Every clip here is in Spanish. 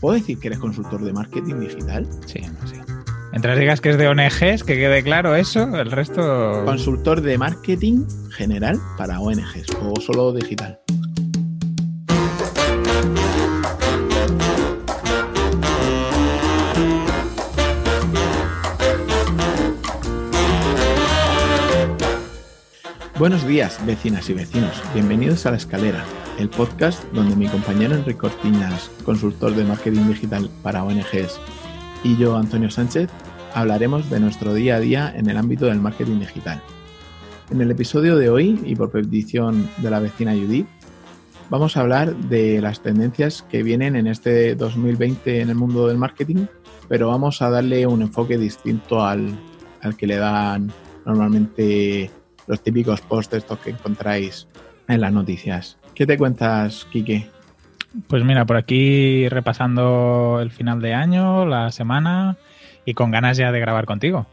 ¿Puedo decir que eres consultor de marketing digital? Sí, sí. Mientras digas que es de ONGs, que quede claro eso, el resto... Consultor de marketing general para ONGs o solo digital. Buenos días, vecinas y vecinos. Bienvenidos a La Escalera, el podcast donde mi compañero Enrique Cortiñas, consultor de marketing digital para ONGs, y yo, Antonio Sánchez, hablaremos de nuestro día a día en el ámbito del marketing digital. En el episodio de hoy, y por petición de la vecina Judith, vamos a hablar de las tendencias que vienen en este 2020 en el mundo del marketing, pero vamos a darle un enfoque distinto al, al que le dan normalmente los típicos posts estos que encontráis en las noticias. ¿Qué te cuentas, Quique? Pues mira, por aquí repasando el final de año, la semana y con ganas ya de grabar contigo.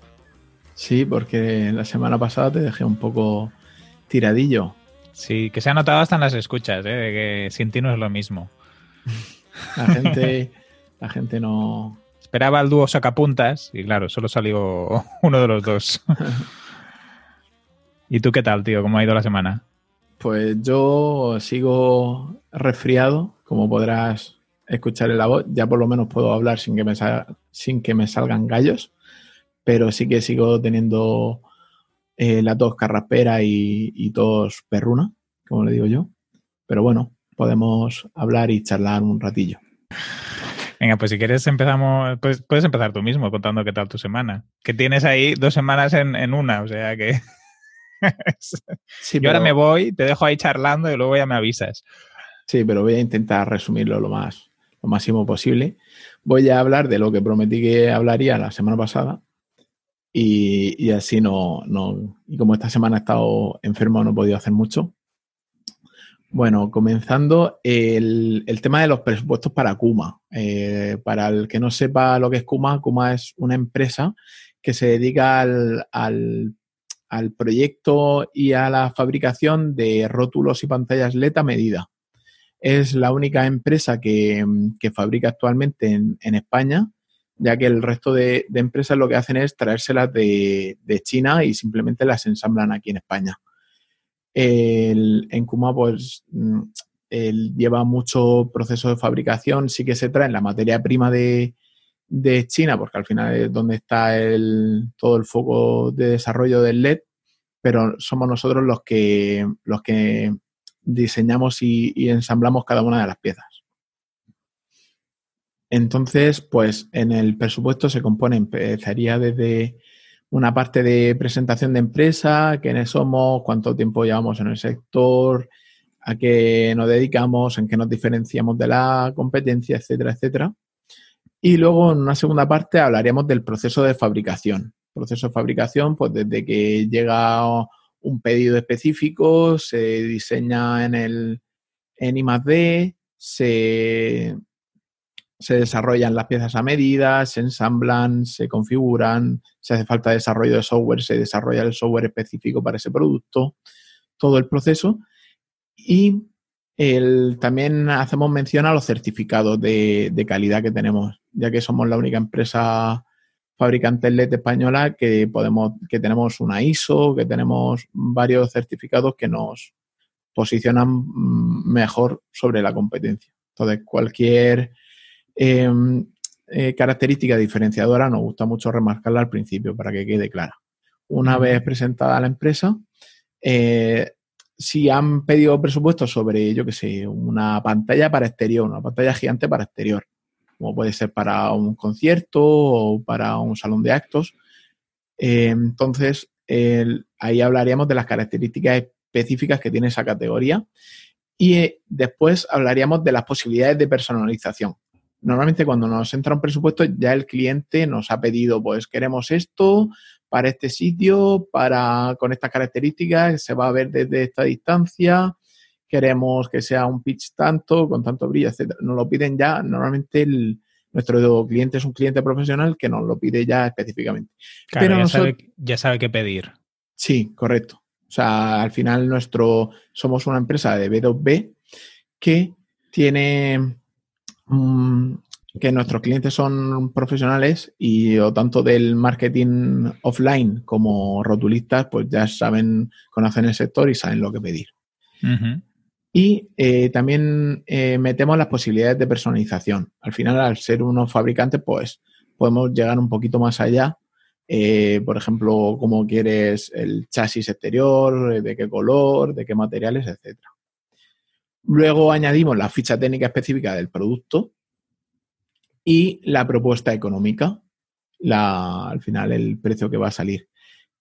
Sí, porque la semana pasada te dejé un poco tiradillo. Sí, que se ha notado hasta en las escuchas, ¿eh? de que sin ti no es lo mismo. La gente, la gente no... Esperaba el dúo sacapuntas y claro, solo salió uno de los dos. ¿Y tú qué tal, tío? ¿Cómo ha ido la semana? Pues yo sigo resfriado, como podrás escuchar en la voz. Ya por lo menos puedo hablar sin que me, sin que me salgan gallos, pero sí que sigo teniendo eh, la tos carraspera y, tos perruna, como le digo yo. Pero bueno, podemos hablar y charlar un ratillo. Venga, pues si quieres empezamos, pues puedes empezar tú mismo contando qué tal tu semana. Que tienes ahí dos semanas en, en una, o sea que... sí, Yo ahora me voy, te dejo ahí charlando y luego ya me avisas. Sí, pero voy a intentar resumirlo lo más lo máximo posible. Voy a hablar de lo que prometí que hablaría la semana pasada y, así no, no, y como esta semana he estado enfermo no he podido hacer mucho. Bueno, comenzando el, el tema de los presupuestos para Kuma. Eh, para el que no sepa lo que es Kuma, Kuma es una empresa que se dedica al, al al proyecto y a la fabricación de rótulos y pantallas LED a medida. Es la única empresa que, fabrica actualmente en, España, ya que el resto de, empresas lo que hacen es traérselas de, China y simplemente las ensamblan aquí en España. en Kuma, pues, mm, lleva mucho proceso de fabricación, sí que se trae la materia prima de, de China, porque al final es donde está el, todo el foco de desarrollo del LED, pero somos nosotros los que, los que diseñamos y, ensamblamos cada una de las piezas. Entonces, pues en el presupuesto se compone, empezaría desde una parte de presentación de empresa, quiénes somos, cuánto tiempo llevamos en el sector, a qué nos dedicamos, en qué nos diferenciamos de la competencia, etcétera, etcétera. Y luego en una segunda parte hablaríamos del proceso de fabricación. Proceso de fabricación, pues desde que llega un pedido específico, se diseña en el en I+D, se, se desarrollan las piezas a medida, se ensamblan, se configuran, si hace falta desarrollo de software, se desarrolla el software específico para ese producto, todo el proceso. Y el, también hacemos mención a los certificados de, calidad que tenemos, ya que somos la única empresa fabricante LED española que podemos, que tenemos una ISO, que tenemos varios certificados que nos posicionan mm, mejor sobre la competencia. Entonces, cualquier em, eh, característica diferenciadora nos gusta mucho remarcarla al principio para que quede clara. Una vez presentada la empresa, eh, si han pedido presupuesto sobre, yo qué sé, una pantalla para exterior, una pantalla gigante para exterior, como puede ser para un concierto o para un salón de actos, eh, entonces ahí hablaríamos de las características específicas que tiene esa categoría y eh, después hablaríamos de las posibilidades de personalización. Normalmente cuando nos entra un presupuesto ya el cliente nos ha pedido, pues queremos esto, para este sitio, para, con estas características, se va a ver desde esta distancia, queremos que sea un pitch tanto, con tanto brillo, etc. Nos lo piden ya, normalmente el, nuestro cliente es un cliente profesional que nos lo pide ya específicamente. Pero ya, sabe, ya sabe qué pedir. Sí, correcto. O sea, al final nuestro, somos una empresa de B2B que tiene mm, que nuestros clientes son profesionales y o tanto del marketing offline como rotulistas, pues ya saben, conocen el sector y saben lo que pedir. Y eh, también eh, metemos las posibilidades de personalización. Al final, al ser unos fabricantes, pues podemos llegar un poquito más allá. Eh, por ejemplo, cómo quieres el chasis exterior, de qué color, de qué materiales, etc. Luego añadimos la ficha técnica específica del producto y la propuesta económica, al final el precio que va a salir.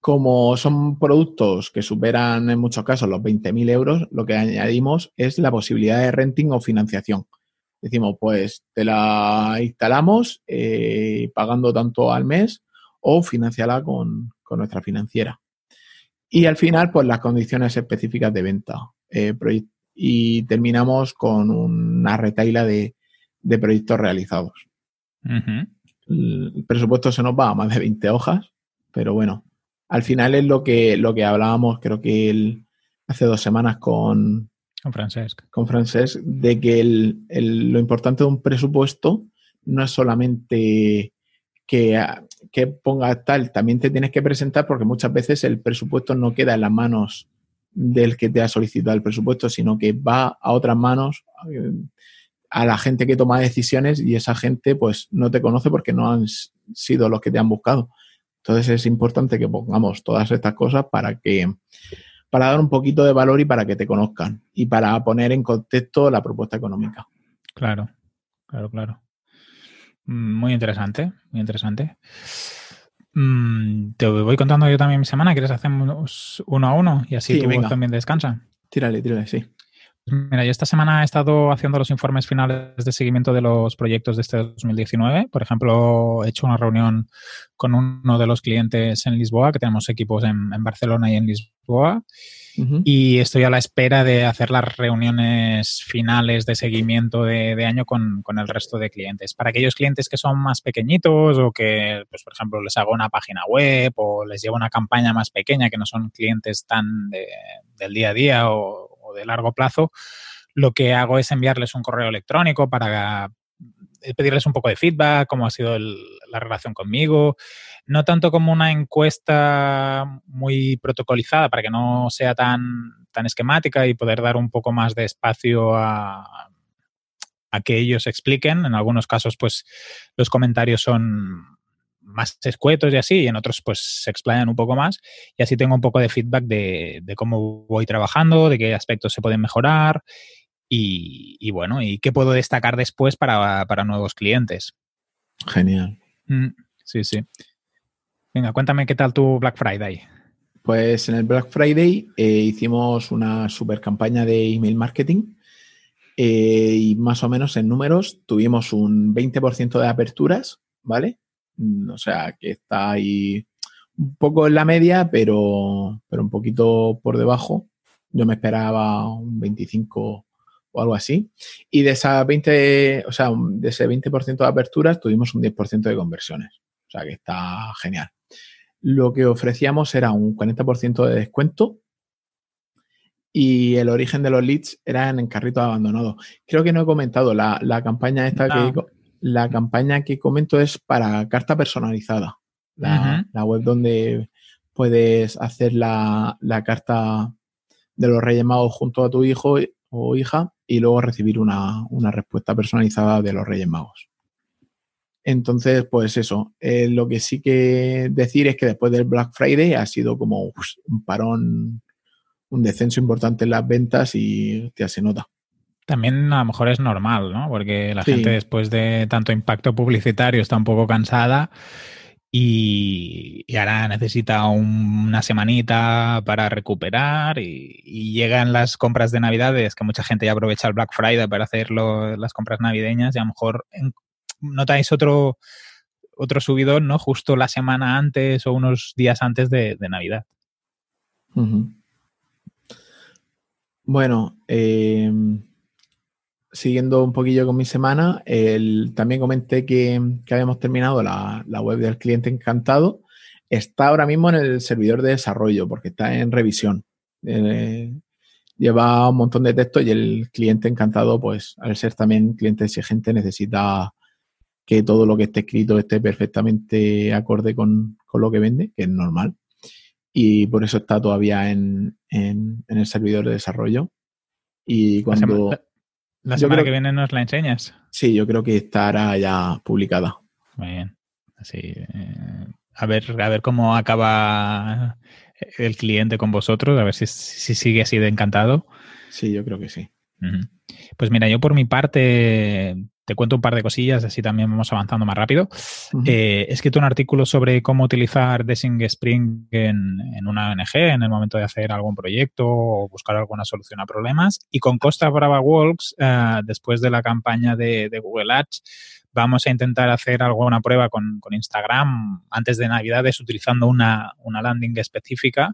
Como son productos que superan en muchos casos los 20.000 euros, lo que añadimos es la posibilidad de renting o financiación. Decimos, pues te la instalamos eh, pagando tanto al mes o financiala con, nuestra financiera. Y al final, pues las condiciones específicas de venta. Eh, y terminamos con una retaila de, proyectos realizados. El presupuesto se nos va a más de 20 hojas, pero bueno, al final es lo que, lo que hablábamos, creo que el, hace dos semanas con, con Francesc. Con Francesc, de que el, lo importante de un presupuesto no es solamente que, que ponga tal, también te tienes que presentar porque muchas veces el presupuesto no queda en las manos del que te ha solicitado el presupuesto, sino que va a otras manos, a la gente que toma decisiones y esa gente pues no te conoce porque no han sido los que te han buscado. Entonces es importante que pongamos todas estas cosas para que para dar un poquito de valor y para que te conozcan y para poner en contexto la propuesta económica. Claro, claro, claro. Mm, muy interesante, muy interesante. Mm, te voy contando yo también mi semana. ¿Quieres hacer uno a uno? Y así tú también descansa. Tírale, tírale, sí. Mira, yo esta semana he estado haciendo los informes finales de seguimiento de los proyectos de este 2019. Por ejemplo, he hecho una reunión con uno de los clientes en Lisboa, que tenemos equipos en, Barcelona y en Lisboa. Y estoy a la espera de hacer las reuniones finales de seguimiento de, año con, el resto de clientes. Para aquellos clientes que son más pequeñitos o que, pues, por ejemplo, les hago una página web o les llevo una campaña más pequeña, que no son clientes tan del día a día o, de largo plazo, lo que hago es enviarles un correo electrónico para eh, pedirles un poco de feedback, cómo ha sido la relación conmigo, no tanto como una encuesta muy protocolizada para que no sea tan, tan esquemática y poder dar un poco más de espacio a, a que ellos expliquen. En algunos casos, pues los comentarios son más escuetos y así, y en otros pues se explayan un poco más y así tengo un poco de feedback de, cómo voy trabajando, de qué aspectos se pueden mejorar y, bueno, y qué puedo destacar después para, nuevos clientes. Genial. Mm, sí, sí. Venga, cuéntame qué tal tu Black Friday. Pues en el Black Friday eh, hicimos una super campaña de email marketing eh, y más o menos en números tuvimos un 20% de aperturas, ¿vale? Mm, o sea, que está ahí un poco en la media, pero, pero un poquito por debajo. Yo me esperaba un 25 o algo así. Y de esa 20, o sea, de ese 20% de aperturas tuvimos un 10% de conversiones. O sea, que está genial. Lo que ofrecíamos era un 40% de descuento y el origen de los leads era en carrito abandonado. Creo que no he comentado la, campaña esta que la campaña que comento es para carta personalizada. La, web donde puedes hacer la, carta de los Reyes Magos junto a tu hijo o hija y luego recibir una, respuesta personalizada de los Reyes Magos. Entonces, pues eso, eh, lo que sí que decir es que después del Black Friday ha sido como un parón, un descenso importante en las ventas y ya se nota. También a lo mejor es normal, ¿no? Porque la gente después de tanto impacto publicitario está un poco cansada y, ahora necesita una semanita para recuperar y, llegan las compras de Navidades, que mucha gente ya aprovecha el Black Friday para hacer las compras navideñas y a lo mejor notáis otro, otro subidón, ¿no? Justo la semana antes o unos días antes de, Navidad. Bueno, eh, siguiendo un poquillo con mi semana, también comenté que, habíamos terminado la, web del cliente encantado. Está ahora mismo en el servidor de desarrollo porque está en revisión. Eh, lleva un montón de texto y el cliente encantado, pues al ser también cliente exigente, necesita que todo lo que esté escrito esté perfectamente acorde con, lo que vende, que es normal. Y por eso está todavía en, el servidor de desarrollo. Y cuando... La semana, que viene nos la enseñas. Sí, yo creo que estará ya publicada. Muy bien. Así, eh, a, ver, a ver cómo acaba el cliente con vosotros, a ver si, si sigue así de encantado. Sí, yo creo que sí. Pues mira, yo por mi parte te cuento un par de cosillas, así también vamos avanzando más rápido. Eh, he escrito un artículo sobre cómo utilizar Dessing Spring en, una ONG en el momento de hacer algún proyecto o buscar alguna solución a problemas. Y con Costa Brava Walks, eh, después de la campaña de, Google Ads, vamos a intentar hacer alguna prueba con, Instagram antes de Navidades utilizando una, una landing específica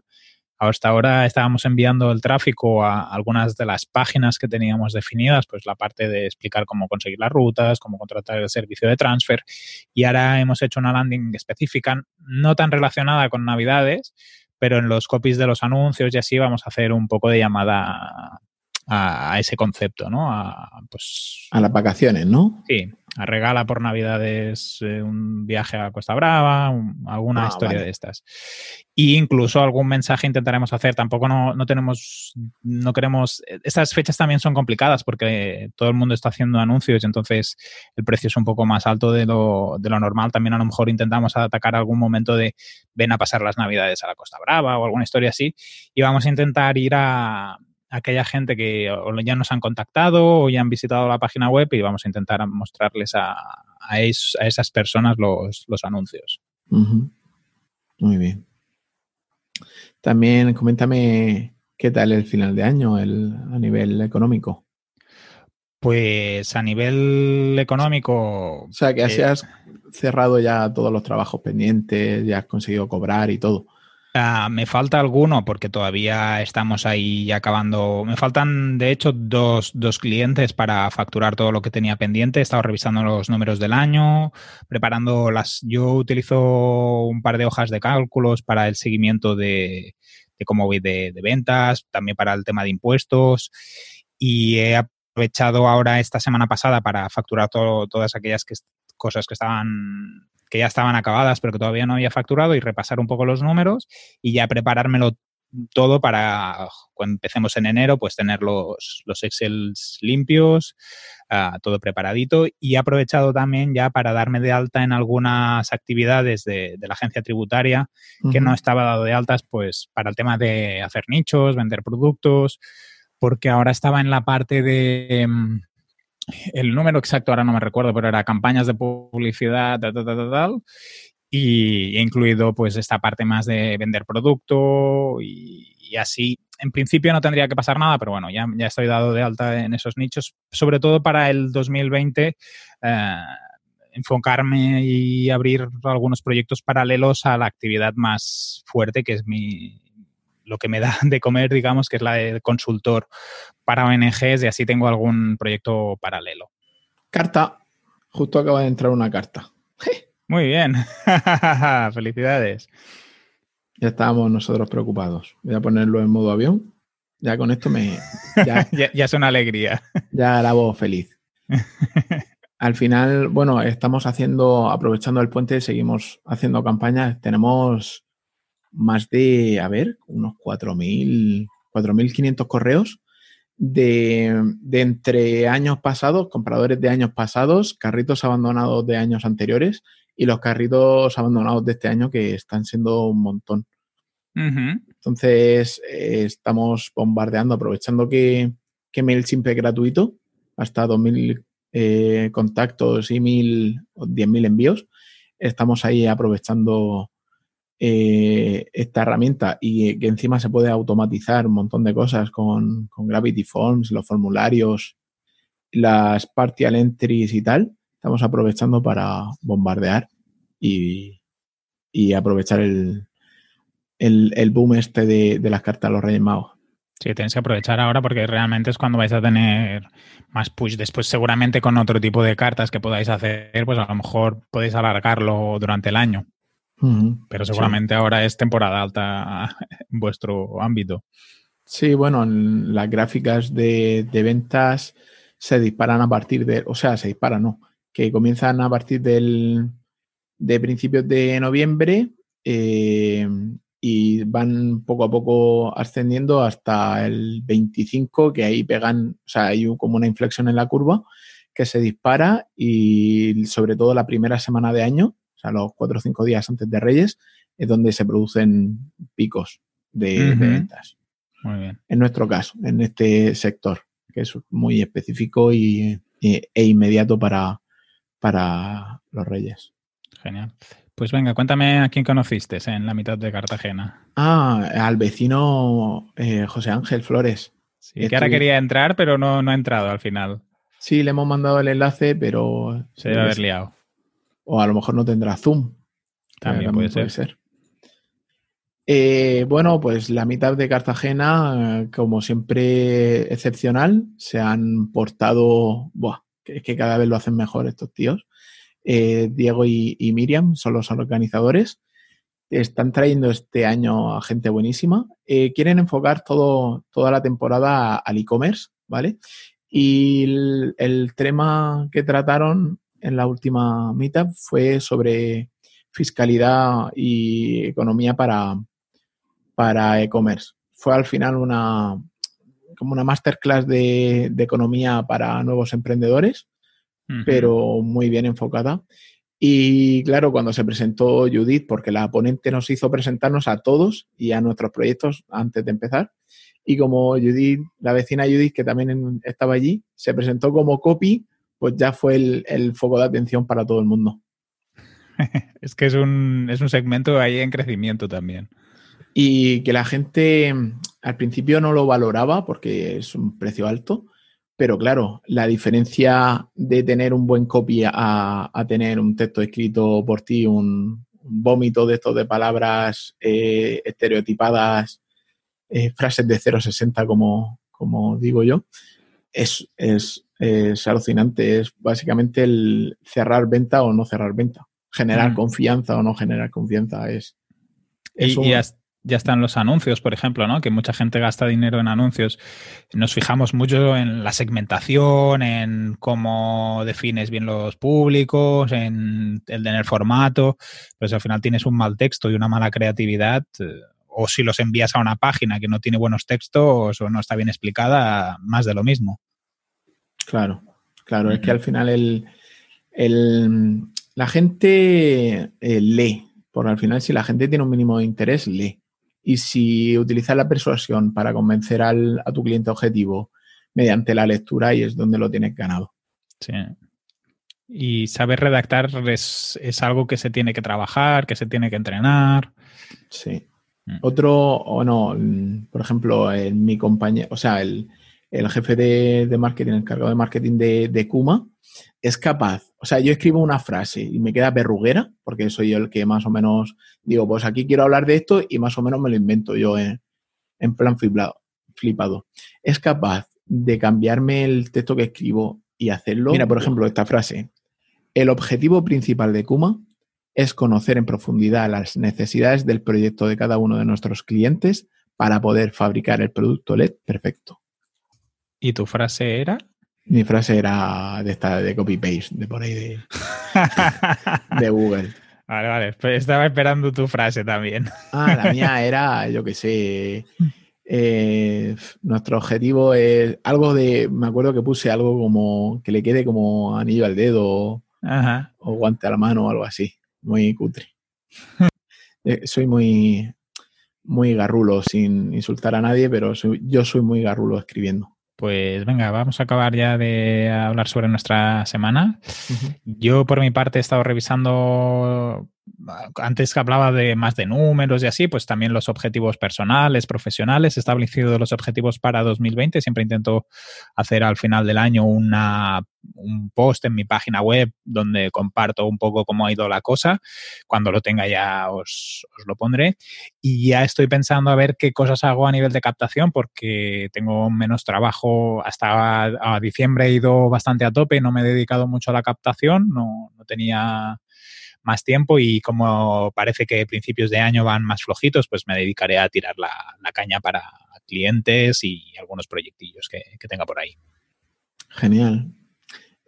hasta ahora estábamos enviando el tráfico a algunas de las páginas que teníamos definidas, pues la parte de explicar cómo conseguir las rutas, cómo contratar el servicio de transfer. Y ahora hemos hecho una landing específica, no tan relacionada con Navidades, pero en los copies de los anuncios y así vamos a hacer un poco de llamada a, ese concepto, ¿no? A, pues, a las vacaciones, ¿no? Sí, a regala por Navidades eh, un viaje a Costa Brava, alguna ah, historia de estas. Y incluso algún mensaje intentaremos hacer. Tampoco no, no, tenemos, no queremos. Estas fechas también son complicadas porque todo el mundo está haciendo anuncios y entonces el precio es un poco más alto de lo, de lo normal. También a lo mejor intentamos atacar algún momento de ven a pasar las Navidades a la Costa Brava o alguna historia así. Y vamos a intentar ir a aquella gente que ya nos han contactado o ya han visitado la página web y vamos a intentar mostrarles a, a, esas personas los, anuncios. Muy bien. También coméntame qué tal el final de año el, a nivel económico. Pues a nivel económico. O sea, que así eh, has cerrado ya todos los trabajos pendientes, ya has conseguido cobrar y todo. Ah, me falta alguno porque todavía estamos ahí acabando. Me faltan, de hecho, dos, dos, clientes para facturar todo lo que tenía pendiente. He estado revisando los números del año, preparando las. Yo utilizo un par de hojas de cálculos para el seguimiento de, de cómo voy de, ventas, también para el tema de impuestos. Y he aprovechado ahora esta semana pasada para facturar todas aquellas cosas que estaban que ya estaban acabadas pero que todavía no había facturado y repasar un poco los números y ya preparármelo todo para cuando empecemos en enero, pues tener los, los Excel limpios, ah, todo preparadito. Y he aprovechado también ya para darme de alta en algunas actividades de, la agencia tributaria que no estaba dado de altas, pues para el tema de hacer nichos, vender productos, porque ahora estaba en la parte de, mm, el número exacto ahora no me recuerdo, pero era campañas de publicidad, tal, tal, tal, tal, y he incluido pues esta parte más de vender producto y, así. En principio no tendría que pasar nada, pero bueno, ya, ya estoy dado de alta en esos nichos, sobre todo para el 2020. Eh, enfocarme y abrir algunos proyectos paralelos a la actividad más fuerte, que es mi, lo que me da de comer, digamos, que es la de consultor para ONGs y así tengo algún proyecto paralelo. Carta. Justo acaba de entrar una carta. Muy bien. Felicidades. Ya estábamos nosotros preocupados. Voy a ponerlo en modo avión. Ya con esto me. Ya, ya, es una alegría. Ya la voz feliz. Al final, bueno, estamos haciendo, aprovechando el puente, seguimos haciendo campañas. Tenemos más de, a ver, unos 4.000, 4.500 correos de, de, entre años pasados, compradores de años pasados, carritos abandonados de años anteriores y los carritos abandonados de este año que están siendo un montón. Entonces, eh, estamos bombardeando, aprovechando que, que MailChimp es gratuito, hasta 2.000 eh, contactos y 1.000 o 10.000 envíos. Estamos ahí aprovechando eh, esta herramienta y que encima se puede automatizar un montón de cosas con, Gravity Forms, los formularios, las partial entries y tal, estamos aprovechando para bombardear y, aprovechar el, el, boom este de, las cartas a los Reyes Magos. Sí, tenéis que aprovechar ahora porque realmente es cuando vais a tener más push. Después, seguramente con otro tipo de cartas que podáis hacer, pues a lo mejor podéis alargarlo durante el año. Pero seguramente ahora es temporada alta en vuestro ámbito. Sí, bueno, las gráficas de, ventas se disparan a partir de, o sea, se disparan, no, que comienzan a partir del, de principios de noviembre eh, y van poco a poco ascendiendo hasta el 25, que ahí pegan, o sea, hay como una inflexión en la curva que se dispara y sobre todo la primera semana de año, sea, los cuatro o cinco días antes de Reyes, es donde se producen picos de, ventas. Muy bien. En nuestro caso, en este sector, que es muy específico y, e inmediato para, para los Reyes. Genial. Pues venga, cuéntame a quién conociste en la mitad de Cartagena. Ah, al vecino eh, José Ángel Flores. Sí, que ahora quería entrar, pero no, no ha entrado al final. Sí, le hemos mandado el enlace, pero... Se debe haber liado. O a lo mejor no tendrá Zoom. También, puede, ser. Eh, bueno, pues la mitad de Cartagena, como siempre, excepcional. Se han portado. Buah, es que cada vez lo hacen mejor estos tíos. Eh, Diego y, Miriam son los organizadores. Están trayendo este año a gente buenísima. Eh, quieren enfocar todo, toda la temporada al e-commerce, ¿vale? Y el, tema que trataron en la última meetup fue sobre fiscalidad y economía para, para e-commerce. Fue al final una como una masterclass de, de economía para nuevos emprendedores pero muy bien enfocada. Y claro, cuando se presentó Judith, porque la ponente nos hizo presentarnos a todos y a nuestros proyectos antes de empezar. Y como Judith, la vecina Judith, que también estaba allí, se presentó como copy, pues ya fue el, foco de atención para todo el mundo. es que es un, es un segmento ahí en crecimiento también. Y que la gente al principio no lo valoraba porque es un precio alto, pero claro, la diferencia de tener un buen copy a, tener un texto escrito por ti, un, vómito de estos de palabras eh, estereotipadas, eh, frases de 0,60 como, como digo yo, es, es, alucinante. Es básicamente el cerrar venta o no cerrar venta. Generar mm. confianza o no generar confianza. Es, ya están los anuncios, por ejemplo, ¿no? Que mucha gente gasta dinero en anuncios. Nos fijamos mucho en la segmentación, en cómo defines bien los públicos, en el, en el formato. Pues al final tienes un mal texto y una mala creatividad, eh, o si los envías a una página que no tiene buenos textos o no está bien explicada, más de lo mismo. Claro, claro. Es que al final el, la gente eh, lee. Porque al final, si la gente tiene un mínimo de interés, lee. Y si utilizas la persuasión para convencer al, a tu cliente objetivo mediante la lectura, ahí es donde lo tienes ganado. Sí. Y saber redactar es, algo que se tiene que trabajar, que se tiene que entrenar. Sí. Mm. Otro, o no, por ejemplo, en mi compañero, o sea, el, jefe de, de, marketing, el encargado de marketing de, de Kuma, es capaz, o sea, yo escribo una frase y me queda perruguera, porque soy yo el que más o menos digo, pues aquí quiero hablar de esto y más o menos me lo invento yo en, plan flipado, flipado. Es capaz de cambiarme el texto que escribo y hacerlo. Mira, por ejemplo, esta frase. El objetivo principal de Kuma es conocer en profundidad las necesidades del proyecto de cada uno de nuestros clientes para poder fabricar el producto LED perfecto. ¿Y tu frase era? Mi frase era de esta de copy-paste, de por ahí de, de Google. Vale, vale. Pues estaba esperando tu frase también. Ah, la mía era, yo qué sé. Eh, nuestro objetivo es algo de. Me acuerdo que puse algo como que le quede como anillo al dedo o guante a la mano o algo así. Muy cutre. Eh, soy muy, muy garrulo, sin insultar a nadie, pero yo soy muy garrulo escribiendo. Pues venga, vamos a acabar ya de hablar sobre nuestra semana. Yo por mi parte he estado revisando antes que hablaba de más de números y así, pues también los objetivos personales, profesionales, he establecido los objetivos para 2020. Siempre intento hacer al final del año una, un post en mi página web donde comparto un poco cómo ha ido la cosa. Cuando lo tenga ya os, lo pondré. Y ya estoy pensando a ver qué cosas hago a nivel de captación porque tengo menos trabajo. Hasta diciembre he ido bastante a tope, no me he dedicado mucho a la captación, no, no tenía más tiempo y como parece que principios de año van más flojitos, pues me dedicaré a tirar la, caña para clientes y algunos proyectillos que, tenga por ahí. Genial.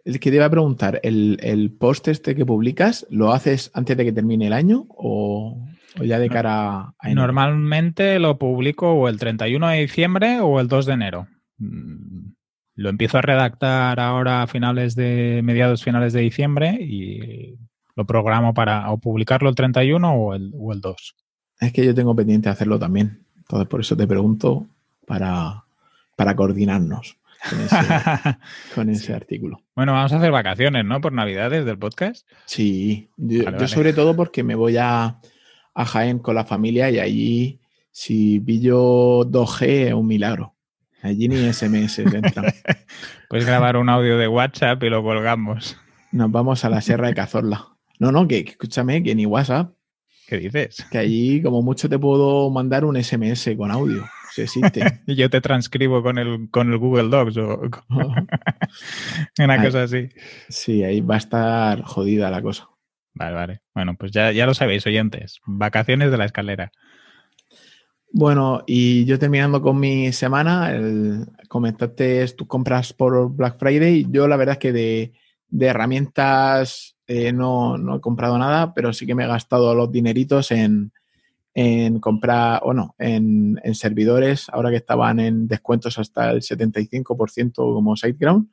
el que te iba a preguntar, ¿el, post este que publicas lo haces antes de que termine el año o, ya de cara a Normalmente lo publico o el 31 de diciembre o el 2 de enero. Mm, lo empiezo a redactar ahora a finales de, mediados finales de diciembre y lo programo para o publicarlo el 31 o el, o el 2. Es que yo tengo pendiente hacerlo también. Entonces, por eso te pregunto para, para coordinarnos con ese, artículo. Bueno, vamos a hacer vacaciones, ¿no? Por Navidades del podcast. Sí, yo, sobre todo porque me voy a, a, Jaén con la familia y allí si pillo 2G es un milagro. Allí ni SMS entran. Puedes grabar un audio de WhatsApp y lo colgamos. Nos vamos a la Sierra de Cazorla. No, no, que, escúchame, que ni WhatsApp. ¿Qué dices? Que allí como mucho te puedo mandar un SMS con audio si existe. y yo te transcribo con el, con el Google Docs o una cosa así. Sí, ahí va a estar jodida la cosa. Vale, vale. Bueno, pues ya, ya lo sabéis, oyentes. Vacaciones de la escalera. Bueno, y yo terminando con mi semana, el, comentaste tus compras por Black Friday. Yo la verdad es que de, herramientas eh, no, no, he comprado nada, pero sí que me he gastado los dineritos en, en comprar, o no, en, servidores, ahora que estaban en descuentos hasta el 75% como SiteGround.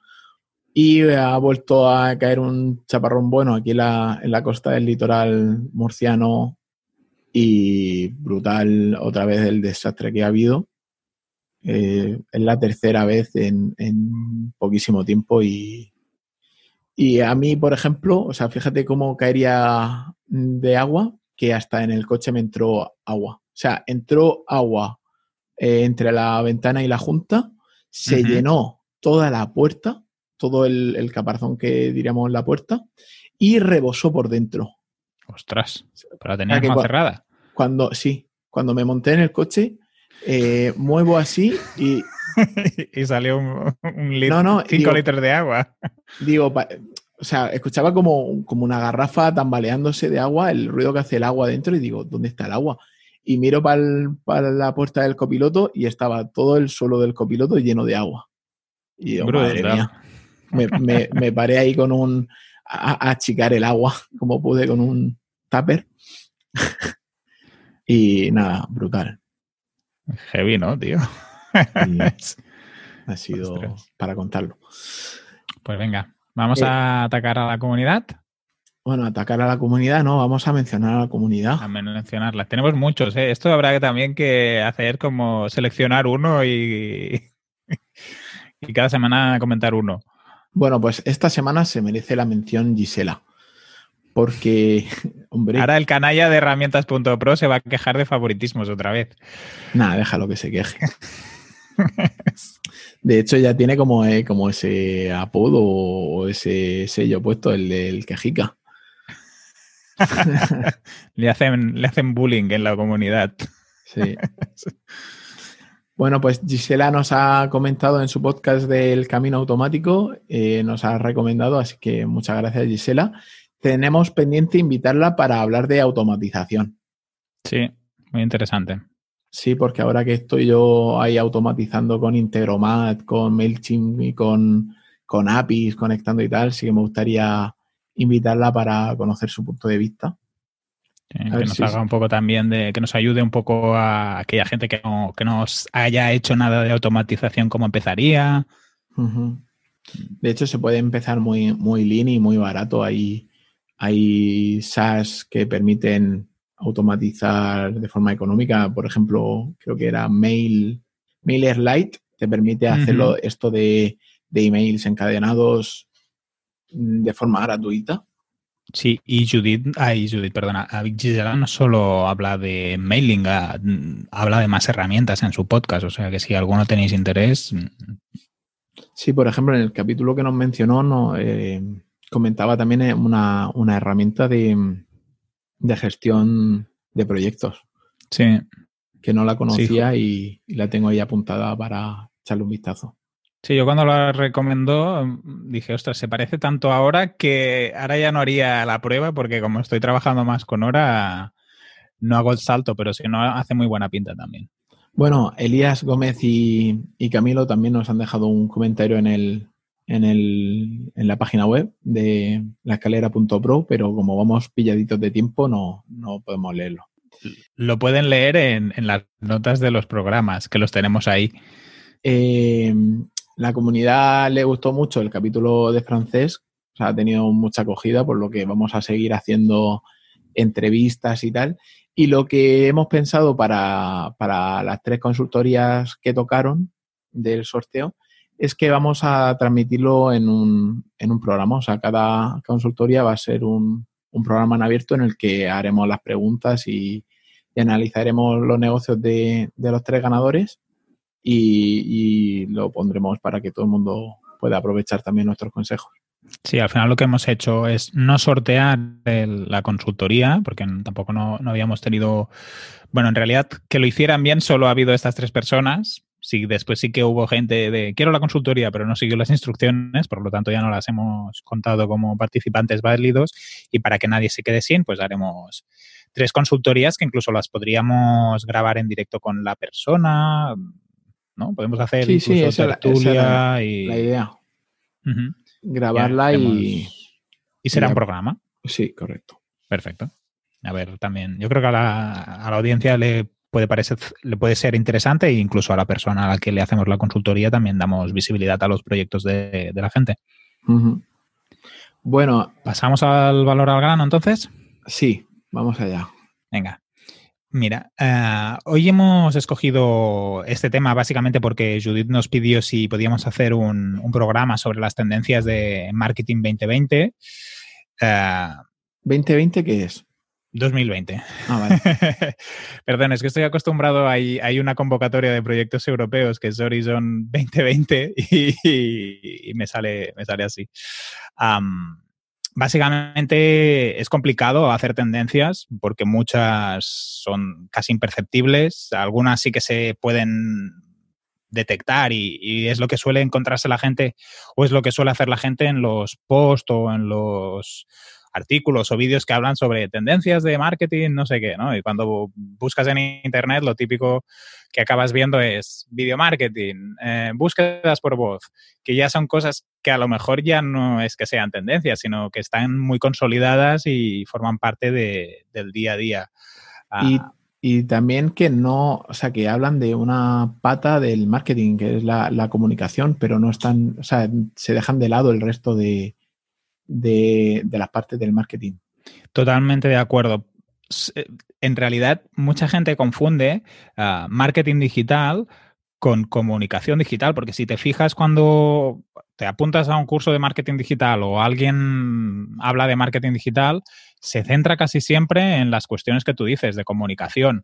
Y ha vuelto a caer un chaparrón bueno aquí en la, en la costa del litoral murciano y brutal otra vez el desastre que ha habido. Eh, es la tercera vez en, en poquísimo tiempo y, y a mí, por ejemplo, o sea, fíjate cómo caería de agua que hasta en el coche me entró agua. O sea, entró agua eh, entre la ventana y la junta, se llenó toda la puerta, todo el, caparazón que diríamos la puerta, y rebosó por dentro. Ostras, pero la tenías más cerrada. Cuando, sí, cuando me monté en el coche, eh, muevo así y. y salió un, litro, no, 5 litros de agua. Digo, o sea, escuchaba como, como una garrafa tambaleándose de agua, el ruido que hace el agua dentro, y digo, ¿dónde está el agua? Y miro para la puerta del copiloto y estaba todo el suelo del copiloto lleno de agua. Y digo, madre mía. Me, paré ahí con un. A, achicar el agua, como pude, con un tupper. y nada, brutal. Heavy, ¿no, tío? ha sido para contarlo. Pues venga, ¿Vamos eh, a atacar a la comunidad? Bueno, atacar a la comunidad no, vamos a mencionar a la comunidad. A mencionarla. Tenemos muchos, ¿eh? Esto habrá también que hacer como seleccionar uno y, y cada semana comentar uno. Bueno, pues esta semana se merece la mención Gisela. Porque, hombre. Ahora el canalla de herramientas.pro se va a quejar de favoritismos otra vez. Nada, déjalo que se queje. De hecho, ya tiene como, eh, como ese apodo o ese sello puesto, el del quejica. le, hacen, le hacen bullying en la comunidad. Sí. Bueno, pues Gisela nos ha comentado en su podcast del camino automático, eh, nos ha recomendado, así que muchas gracias Gisela. Tenemos pendiente invitarla para hablar de automatización. Sí, muy interesante. Sí, porque ahora que estoy yo ahí automatizando con Integromat, con MailChimp y con, con APIs, conectando y tal, sí que me gustaría invitarla para conocer su punto de vista. que nos haga un poco también de, que nos ayude un poco a aquella gente que no, que no haya hecho nada de automatización, cómo empezaría. De hecho, se puede empezar muy, muy lean y muy barato. Hay, hay SaaS que permiten automatizar de forma económica. Por ejemplo, creo que era Mail, MailerLite, te permite hacerlo esto de, emails encadenados de forma gratuita. Sí, y Judith, ay, Judith, perdona, Gisela no solo habla de mailing, habla de más herramientas en su podcast, o sea que si alguno tenéis interés. Mm. Sí, por ejemplo, en el capítulo que nos mencionó, no, eh, comentaba también eh, una herramienta de, de gestión de proyectos. Sí. Que no la conocía y, la tengo ahí apuntada para echarle un vistazo. Sí, yo cuando la recomendó dije, ostras, se parece tanto ahora que ahora ya no haría la prueba porque como estoy trabajando más con hora, no hago el salto, pero que no hace muy buena pinta también. Bueno, Elías Gómez y, Camilo también nos han dejado un comentario en el, en, el, en la página web de la escalera.pro, pero como vamos pilladitos de tiempo no, no podemos leerlo. Lo pueden leer en, las notas de los programas, que los tenemos ahí. Eh, la comunidad le gustó mucho el capítulo de francés, o sea, ha tenido mucha acogida, por lo que vamos a seguir haciendo entrevistas y tal. Y lo que hemos pensado para, para las tres consultorías que tocaron del sorteo es que vamos a transmitirlo en un, en un programa. O sea, cada consultoría va a ser un, un programa en abierto en el que haremos las preguntas y, analizaremos los negocios de, de, los tres ganadores y, lo pondremos para que todo el mundo pueda aprovechar también nuestros consejos. Sí, al final lo que hemos hecho es no sortear la consultoría, porque tampoco no, no, habíamos tenido, bueno, en realidad que lo hicieran bien solo ha habido estas tres personas, sí, después sí que hubo gente de quiero la consultoría, pero no siguió las instrucciones, por lo tanto ya no las hemos contado como participantes válidos y para que nadie se quede sin, pues haremos tres consultorías que incluso las podríamos grabar en directo con la persona, ¿no? Podemos hacer incluso tertulia y... La idea. Grabarla y... Y será un programa. Sí, correcto. Perfecto. A ver, también, yo creo que a la, a la audiencia le puede parecer, le puede ser interesante e incluso a la persona a la que le hacemos la consultoría también damos visibilidad a los proyectos de, la gente. Bueno. ¿Pasamos al valor al grano entonces? Sí, vamos allá. Venga. Mira, eh, hoy hemos escogido este tema básicamente porque Judith nos pidió si podíamos hacer un, programa sobre las tendencias de marketing 2020. ¿2020 qué es? 2020. Ah, vale. Perdón, es que estoy acostumbrado, hay, hay una convocatoria de proyectos europeos que es Horizon 2020 y, me, sale, me sale así. básicamente es complicado hacer tendencias porque muchas son casi imperceptibles, algunas sí que se pueden detectar y, y, es lo que suele encontrarse la gente o es lo que suele hacer la gente en los posts o en los artículos o vídeos que hablan sobre tendencias de marketing, no sé qué, ¿no? Y cuando buscas en internet, lo típico que acabas viendo es video marketing, eh, búsquedas por voz, que ya son cosas que a lo mejor ya no es que sean tendencias, sino que están muy consolidadas y forman parte del día a día. y, ah. y, también que no, o sea, que hablan de una pata del marketing, que es la, la comunicación, pero no están, o sea, se dejan de lado el resto de, de, las partes del marketing. Totalmente de acuerdo. Eh, en realidad, mucha gente confunde ah, marketing digital con comunicación digital, porque si te fijas cuando te apuntas a un curso de marketing digital o alguien habla de marketing digital, se centra casi siempre en las cuestiones que tú dices de comunicación.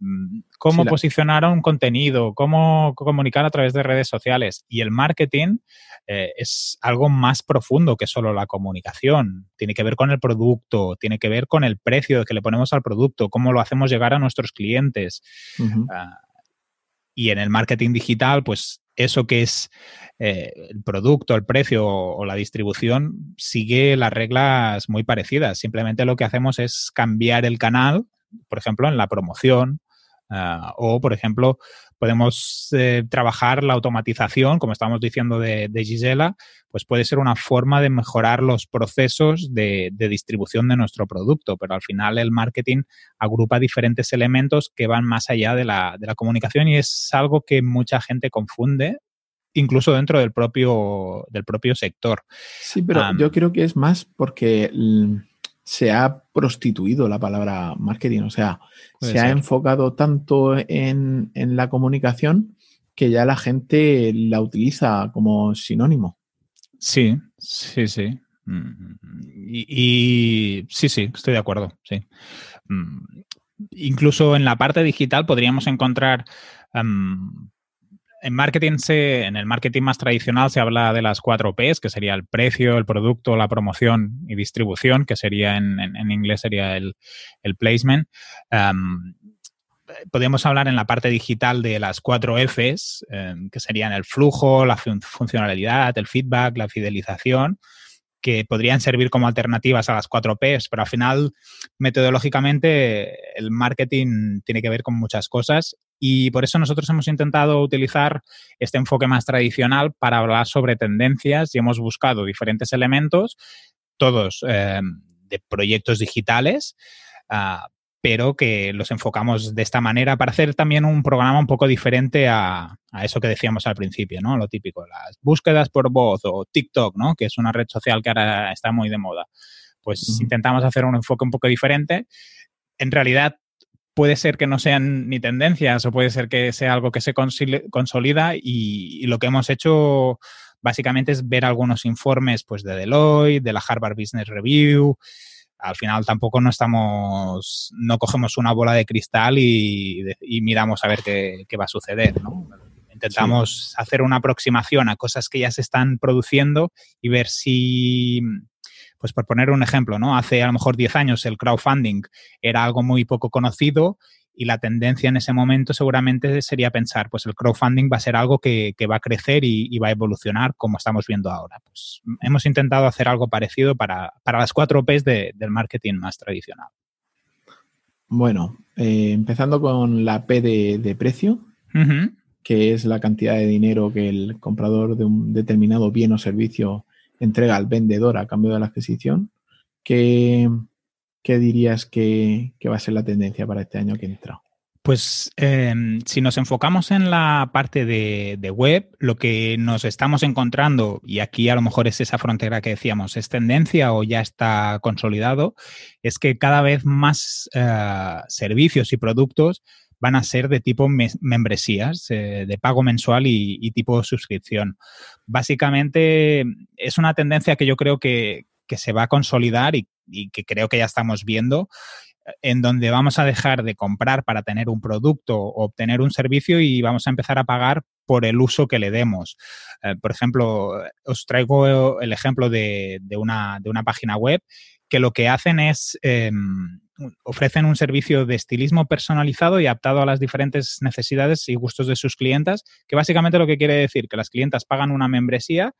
Mm, cómo posicionar un contenido, cómo comunicar a través de redes sociales. Y el marketing eh, es algo más profundo que solo la comunicación. Tiene que ver con el producto, tiene que ver con el precio que le ponemos al producto, cómo lo hacemos llegar a nuestros clientes. Ah, y en el marketing digital, pues eso que es eh, el producto, el precio o, la distribución sigue las reglas muy parecidas. Simplemente lo que hacemos es cambiar el canal, por ejemplo, en la promoción Ah, o, por ejemplo, podemos eh, trabajar la automatización, como estamos diciendo de, Gisela, pues puede ser una forma de mejorar los procesos de, distribución de nuestro producto, pero al final el marketing agrupa diferentes elementos que van más allá de la, comunicación y es algo que mucha gente confunde incluso dentro del propio, del propio sector. Sí, pero yo creo que es más porque se ha prostituido la palabra marketing, o sea, se ha enfocado tanto en, la comunicación que ya la gente la utiliza como sinónimo. Sí, sí, sí. Mm, y, sí, sí, estoy de acuerdo, sí. Mm, incluso en la parte digital podríamos encontrar en marketing se, en el marketing más tradicional se habla de las cuatro Ps, que sería el precio, el producto, la promoción y distribución, que sería en, inglés sería el, placement. podemos hablar en la parte digital de las cuatro Fs, em, que serían el flujo, la funcionalidad, el feedback, la fidelización. Que podrían servir como alternativas a las 4 Ps, pero al final, metodológicamente, el marketing tiene que ver con muchas cosas y por eso nosotros hemos intentado utilizar este enfoque más tradicional para hablar sobre tendencias y hemos buscado diferentes elementos, todos eh, de proyectos digitales, ah, pero que los enfocamos de esta manera para hacer también un programa un poco diferente a, eso que decíamos al principio, ¿no? Lo típico, las búsquedas por voz o TikTok, ¿no? Que es una red social que ahora está muy de moda. Pues intentamos hacer un enfoque un poco diferente. En realidad, puede ser que no sean ni tendencias o puede ser que sea algo que se consolida y, lo que hemos hecho básicamente es ver algunos informes pues, de Deloitte, de la Harvard Business Review, al final tampoco no estamos, no cogemos una bola de cristal y, miramos a ver qué, va a suceder, ¿no? Intentamos hacer una aproximación a cosas que ya se están produciendo y ver si, pues por poner un ejemplo, ¿no? Hace a lo mejor 10 años el crowdfunding era algo muy poco conocido y la tendencia en ese momento seguramente sería pensar, pues el crowdfunding va a ser algo que, va a crecer y, va a evolucionar como estamos viendo ahora. Pues hemos intentado hacer algo parecido para, las cuatro Ps del marketing más tradicional. Bueno, eh, empezando con la P de, precio, que es la cantidad de dinero que el comprador de un determinado bien o servicio entrega al vendedor a cambio de la adquisición. que ¿qué dirías que, va a ser la tendencia para este año que entra? Pues em, si nos enfocamos en la parte de, web, lo que nos estamos encontrando, y aquí a lo mejor es esa frontera que decíamos, es tendencia o ya está consolidado, es que cada vez más eh, servicios y productos van a ser de tipo membresías, eh, de pago mensual y, y, tipo suscripción. Básicamente es una tendencia que yo creo que, que se va a consolidar y, que creo que ya estamos viendo, en donde vamos a dejar de comprar para tener un producto o obtener un servicio y vamos a empezar a pagar por el uso que le demos. Eh, por ejemplo, os traigo el ejemplo de, una, página web que lo que hacen es em, ofrecen un servicio de estilismo personalizado y adaptado a las diferentes necesidades y gustos de sus clientas, que básicamente lo que quiere decir que las clientas pagan una membresía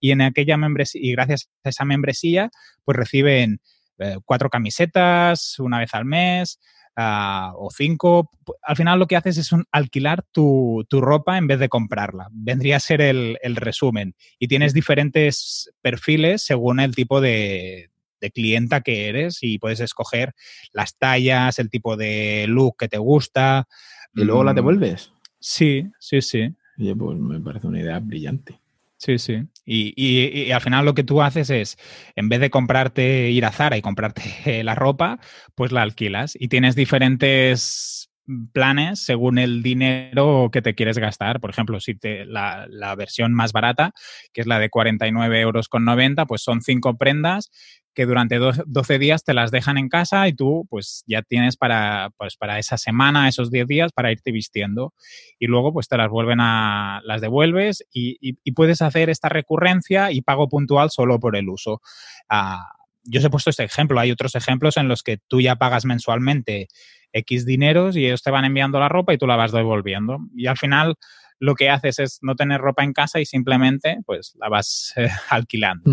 y en aquella membresía y gracias a esa membresía pues reciben eh, cuatro camisetas una vez al mes ah, o cinco. Al final lo que haces es alquilar tu, ropa en vez de comprarla. Vendría a ser el, el resumen. Y tienes diferentes perfiles según el tipo de, de clienta que eres y puedes escoger las tallas, el tipo de look que te gusta. ¿Y luego la mm, devuelves? Sí, sí, sí. Oye, pues me parece una idea brillante. Sí, sí. Y, y, al final lo que tú haces es, en vez de comprarte, ir a Zara y comprarte la ropa, pues la alquilas y tienes diferentes planes según el dinero que te quieres gastar. Por ejemplo, si te, la, la versión más barata, que es la de 49 euros con 90, pues son cinco prendas que durante 12 días te las dejan en casa y tú pues ya tienes para, pues, para esa semana, esos 10 días para irte vistiendo. Y luego pues te las vuelven a, las devuelves y, puedes hacer esta recurrencia y pago puntual solo por el uso. Ah, yo os he puesto este ejemplo, hay otros ejemplos en los que tú ya pagas mensualmente X dineros y ellos te van enviando la ropa y tú la vas devolviendo. Y al final lo que haces es no tener ropa en casa y simplemente pues la vas eh, alquilando.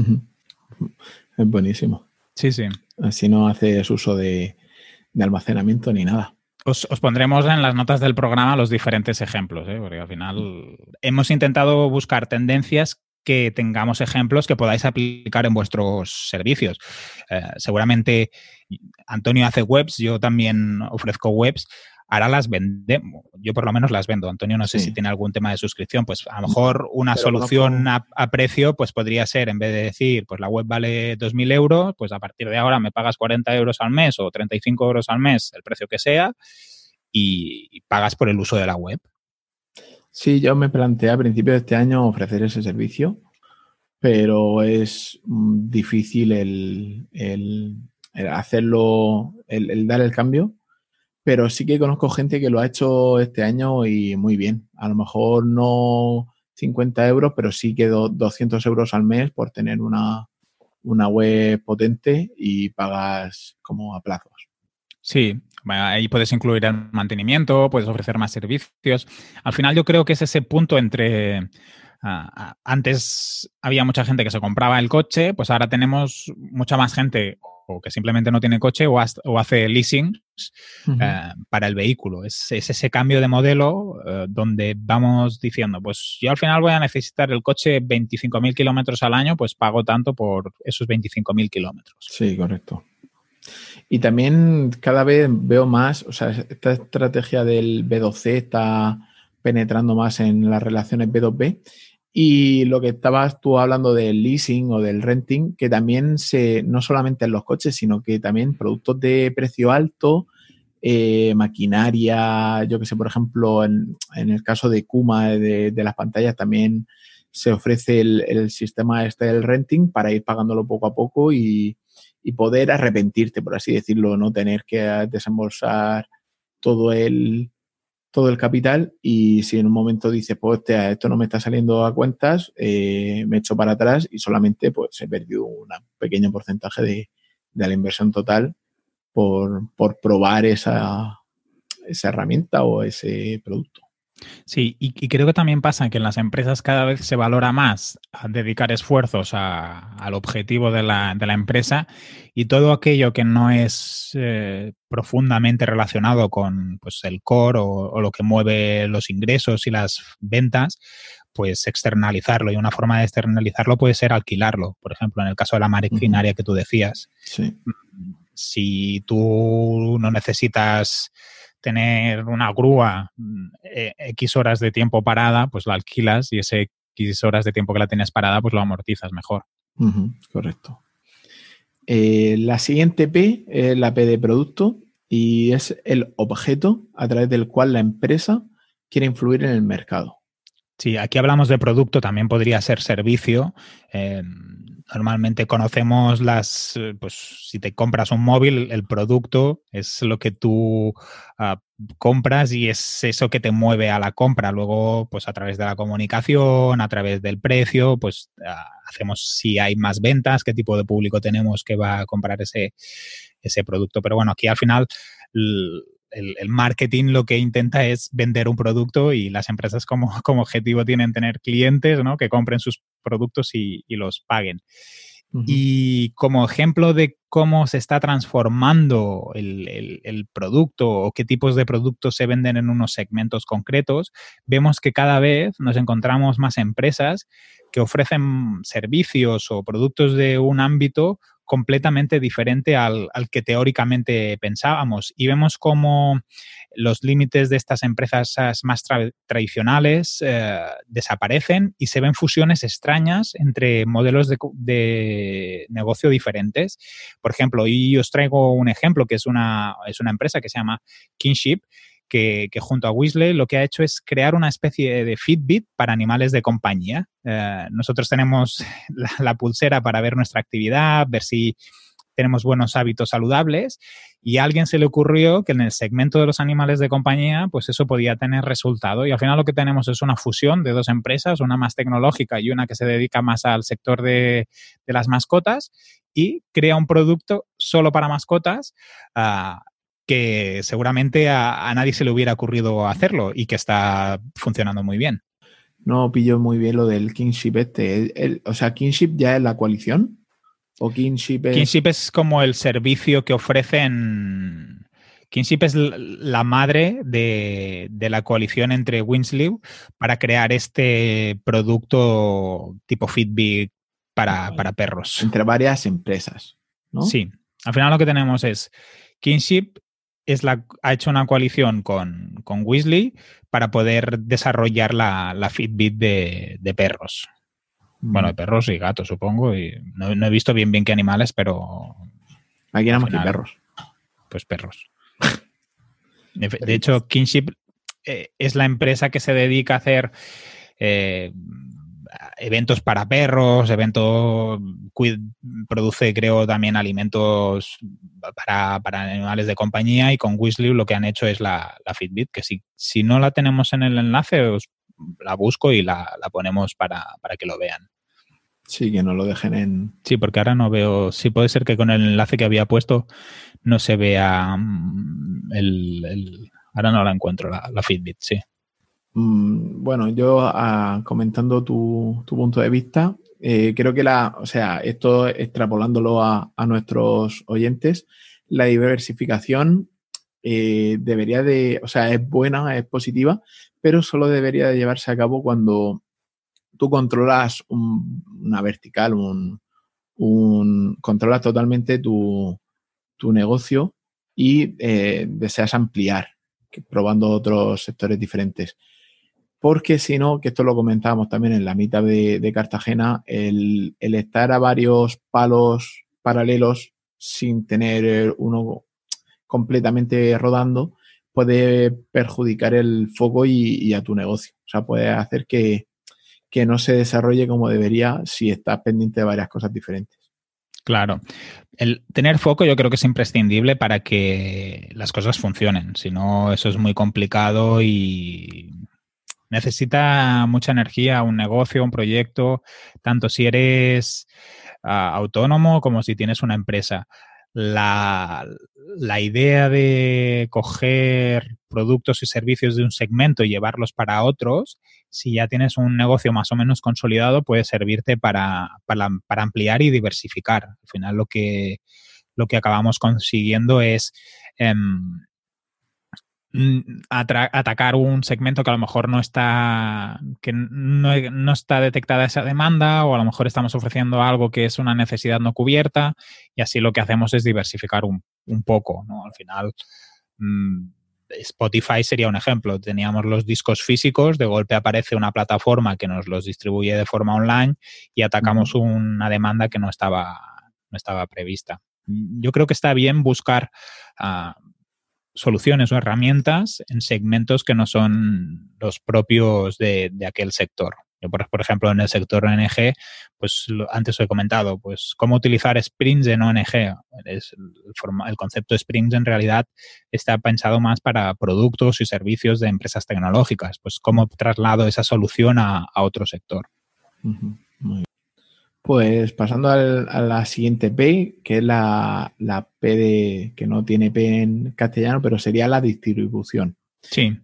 Es buenísimo. Sí, sí. Así no haces uso de, almacenamiento ni nada. Os, pondremos en las notas del programa los diferentes ejemplos, ¿eh? porque al final hemos intentado buscar tendencias que tengamos ejemplos que podáis aplicar en vuestros servicios. Eh, seguramente Antonio hace webs, yo también ofrezco webs ahora las vendemos. Yo por lo menos las vendo. Antonio, no sé si tiene algún tema de suscripción. Pues a lo mejor una solución a, precio, pues podría ser, en vez de decir, pues la web vale 2.000 euros, pues a partir de ahora me pagas 40 euros al mes o 35 euros al mes, el precio que sea, y, pagas por el uso de la web. Sí, yo me planteé a principio de este año ofrecer ese servicio, pero es mm, difícil el, hacerlo, el dar el cambio pero sí que conozco gente que lo ha hecho este año y muy bien. A lo mejor no 50 euros, pero sí que 200 euros al mes por tener una, web potente y pagas como a plazos. Sí, ahí puedes incluir el mantenimiento, puedes ofrecer más servicios. Al final yo creo que es ese punto entre antes había mucha gente que se compraba el coche, pues ahora tenemos mucha más gente o que simplemente no tiene coche o, hace leasing eh, para el vehículo. Es, ese cambio de modelo eh, donde vamos diciendo, pues yo al final voy a necesitar el coche 25.000 kilómetros al año, pues pago tanto por esos 25.000 kilómetros. Sí, correcto. Y también cada vez veo más, o sea, esta estrategia del B2C está penetrando más en las relaciones B2B y lo que estabas tú hablando del leasing o del renting, que también se, no solamente en los coches, sino que también productos de precio alto, eh, maquinaria, yo que sé, por ejemplo, en, el caso de Kuma, de, las pantallas, también se ofrece el, sistema este del renting para ir pagándolo poco a poco y, y poder arrepentirte, por así decirlo, no tener que desembolsar todo el, todo el capital y si en un momento dices, pues esto no me está saliendo a cuentas, eh, me echo para atrás y solamente pues he perdido un pequeño porcentaje de, la inversión total por, por probar esa, esa herramienta o ese producto. Sí, y, creo que también pasa que en las empresas cada vez se valora más dedicar esfuerzos al objetivo de la, empresa y todo aquello que no es eh, profundamente relacionado con pues, el core o, lo que mueve los ingresos y las ventas, pues externalizarlo. Y una forma de externalizarlo puede ser alquilarlo. Por ejemplo, en el caso de la maquinaria que tú decías. Si tú no necesitas tener una grúa mm, eh, X horas de tiempo parada, pues la alquilas y ese X horas de tiempo que la tienes parada, pues lo amortizas mejor. correcto. Eh, la siguiente P es la P de producto y es el objeto a través del cual la empresa quiere influir en el mercado. Sí, aquí hablamos de producto, también podría ser servicio. Eh, normalmente conocemos las, eh, pues si te compras un móvil, el producto es lo que tú ah, compras y es eso que te mueve a la compra. Luego, pues a través de la comunicación, a través del precio, pues ah, hacemos si hay más ventas, qué tipo de público tenemos que va a comprar ese, ese producto. Pero bueno, aquí al final el, marketing lo que intenta es vender un producto y las empresas como, como objetivo tienen tener clientes ¿no? que compren sus productos y, los paguen. Y como ejemplo de cómo se está transformando el, el, producto o qué tipos de productos se venden en unos segmentos concretos, vemos que cada vez nos encontramos más empresas que ofrecen servicios o productos de un ámbito completamente diferente al, que teóricamente pensábamos. Y vemos cómo los límites de estas empresas más tradicionales eh, desaparecen y se ven fusiones extrañas entre modelos de, negocio diferentes. Por ejemplo, y os traigo un ejemplo que es una, es una empresa que se llama Kinship, que, junto a Weasley lo que ha hecho es crear una especie de Fitbit para animales de compañía. Eh, nosotros tenemos la, pulsera para ver nuestra actividad, ver si tenemos buenos hábitos saludables y a alguien se le ocurrió que en el segmento de los animales de compañía, pues eso podía tener resultado. Y al final lo que tenemos es una fusión de dos empresas, una más tecnológica y una que se dedica más al sector de, las mascotas y crea un producto solo para mascotas. Ah, que seguramente a, nadie se le hubiera ocurrido hacerlo y que está funcionando muy bien. No pillo muy bien lo del Kingship este. o sea, ¿Kingship ya es la coalición? ¿O Kingship es... Kingship es como el servicio que ofrecen... Kingship es la madre de, la coalición entre Winslew para crear este producto tipo Fitbit para, para perros. Entre varias empresas, ¿no? Sí. Al final lo que tenemos es Kingship es la, ha hecho una coalición con, con Weasley para poder desarrollar la, Fitbit de, perros. Bueno, de mm. perros y gatos, supongo. Y no, he visto bien bien qué animales, pero. Aquí más perros. Pues perros. de, hecho, Kinship eh, es la empresa que se dedica a hacer eh, eventos para perros, eventos, produce creo también alimentos para, animales de compañía y con Weasley lo que han hecho es la, Fitbit, que si, si no la tenemos en el enlace, os la busco y la, ponemos para, que lo vean. Sí, que no lo dejen en... Sí, porque ahora no veo, sí puede ser que con el enlace que había puesto no se vea mm, el... ahora no la encuentro, la, la Fitbit, sí. Mm, bueno, yo ah, comentando tu, punto de vista, eh, creo que la, o sea, esto extrapolándolo a, nuestros oyentes, la diversificación eh, debería de, o sea, es buena, es positiva, pero solo debería de llevarse a cabo cuando tú controlas una vertical, un, un, controlas totalmente tu, negocio y eh, deseas ampliar, probando otros sectores diferentes. Porque si no, que esto lo comentábamos también en la mitad de, Cartagena, el, estar a varios palos paralelos sin tener uno completamente rodando puede perjudicar el foco y, a tu negocio. O sea, puede hacer que, que no se desarrolle como debería si estás pendiente de varias cosas diferentes. Claro. El tener foco yo creo que es imprescindible para que las cosas funcionen. Si no, eso es muy complicado y necesita mucha energía un negocio, un proyecto, tanto si eres ah, autónomo como si tienes una empresa la, idea de coger productos y servicios de un segmento y llevarlos para otros, si ya tienes un negocio más o menos consolidado, puede servirte para, ampliar y diversificar. Al final lo que, lo que acabamos consiguiendo es em, atacar un segmento que a lo mejor no está que no, está detectada esa demanda o a lo mejor estamos ofreciendo algo que es una necesidad no cubierta y así lo que hacemos es diversificar un, poco, ¿no? Al final mm, Spotify sería un ejemplo. Teníamos los discos físicos, de golpe aparece una plataforma que nos los distribuye de forma online y atacamos una demanda que no estaba, no estaba prevista. Yo creo que está bien buscar ah, soluciones o herramientas en segmentos que no son los propios de, aquel sector. Yo, por, ejemplo, en el sector ONG, pues antes he comentado, pues cómo utilizar sprints en ONG. el, concepto de sprints en realidad está pensado más para productos y servicios de empresas tecnológicas. Pues cómo traslado esa solución a, otro sector. Pues pasando a la siguiente P, que es la, P de, que no tiene P en castellano, pero sería la distribución. Sí.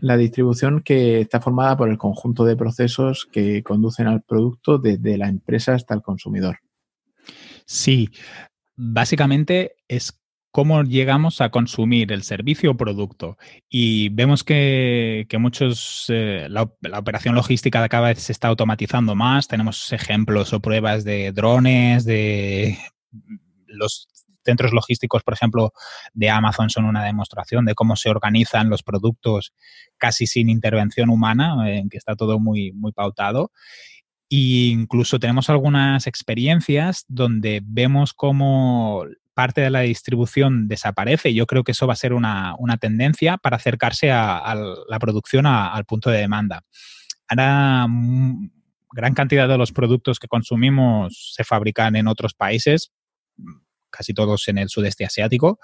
La distribución que está formada por el conjunto de procesos que conducen al producto desde la empresa hasta el consumidor. Sí, básicamente es cómo llegamos a consumir el servicio o producto. Y vemos que, muchos, eh, la, operación logística cada vez se está automatizando más. Tenemos ejemplos o pruebas de drones, de los centros logísticos, por ejemplo, de Amazon son una demostración de cómo se organizan los productos casi sin intervención humana, en que está todo muy, muy pautado. E incluso tenemos algunas experiencias donde vemos cómo parte de la distribución desaparece. Yo creo que eso va a ser una, tendencia para acercarse a, la producción al punto de demanda. Ahora, mm, gran cantidad de los productos que consumimos se fabrican en otros países, casi todos en el sudeste asiático.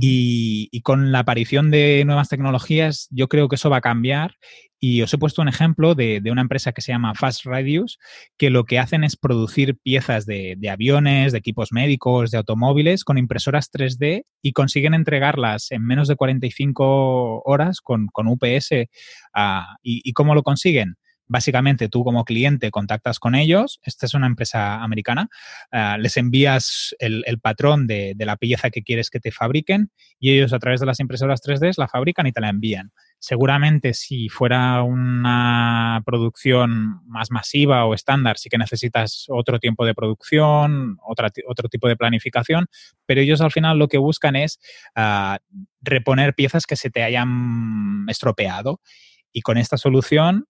Y, con la aparición de nuevas tecnologías, yo creo que eso va a cambiar. Y os he puesto un ejemplo de, una empresa que se llama Fast Radius, que lo que hacen es producir piezas de, aviones, de equipos médicos, de automóviles con impresoras 3D y consiguen entregarlas en menos de 45 horas con, UPS. Ah, ¿Y cómo lo consiguen? Básicamente tú como cliente contactas con ellos, esta es una empresa americana, ah, les envías el, patrón de, la pieza que quieres que te fabriquen y ellos a través de las impresoras 3D la fabrican y te la envían. Seguramente si fuera una producción más masiva o estándar, sí que necesitas otro tiempo de producción, otro tipo de planificación, pero ellos al final lo que buscan es ah, reponer piezas que se te hayan estropeado. Y con esta solución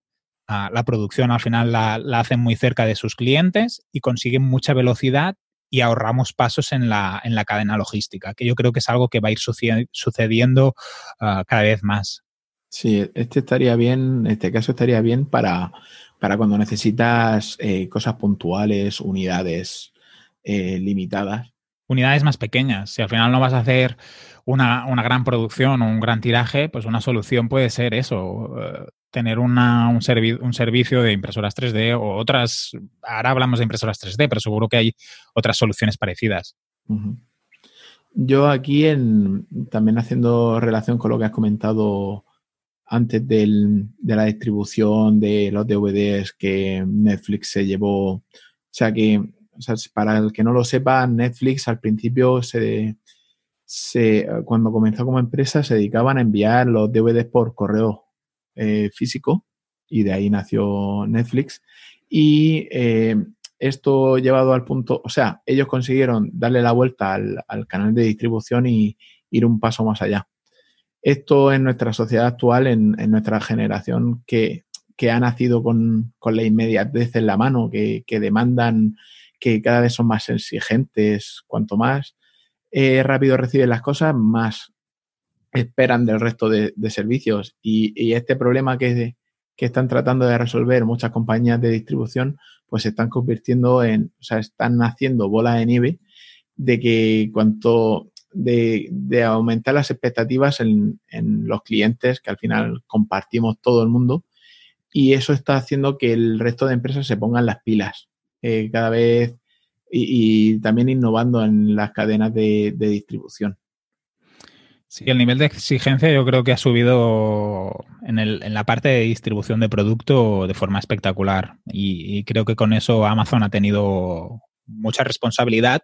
la producción al final la, hacen muy cerca de sus clientes y consiguen mucha velocidad y ahorramos pasos en la, en la cadena logística, que yo creo que es algo que va a ir sucediendo ah, cada vez más. Sí, este estaría bien, este caso estaría bien para, para cuando necesitas eh, cosas puntuales, unidades eh, limitadas. Unidades más pequeñas. Si al final no vas a hacer una, una, gran producción o un gran tiraje, pues una solución puede ser eso, eh, tener una, un, un, servicio de impresoras 3D o otras, ahora hablamos de impresoras 3D, pero seguro que hay otras soluciones parecidas. Yo aquí, en, también haciendo relación con lo que has comentado antes de la distribución de los DVDs que Netflix se llevó. O sea que, para el que no lo sepa, Netflix al principio se, cuando comenzó como empresa se dedicaban a enviar los DVDs por correo eh, físico y de ahí nació Netflix. Y eh, esto llevado al punto, o sea, ellos consiguieron darle la vuelta al canal de distribución y ir un paso más allá esto en nuestra sociedad actual, en, nuestra generación que, ha nacido con, la inmediatez en la mano, que, demandan, que cada vez son más exigentes, cuanto más eh, rápido reciben las cosas, más esperan del resto de, servicios. Y, este problema que, están tratando de resolver muchas compañías de distribución, pues se están convirtiendo en, o sea, están haciendo bola de nieve de que cuanto de, aumentar las expectativas en, los clientes, que al final compartimos todo el mundo, y eso está haciendo que el resto de empresas se pongan las pilas eh, cada vez y, también innovando en las cadenas de, distribución. Sí, el nivel de exigencia yo creo que ha subido en, en la parte de distribución de producto de forma espectacular y, creo que con eso Amazon ha tenido mucha responsabilidad.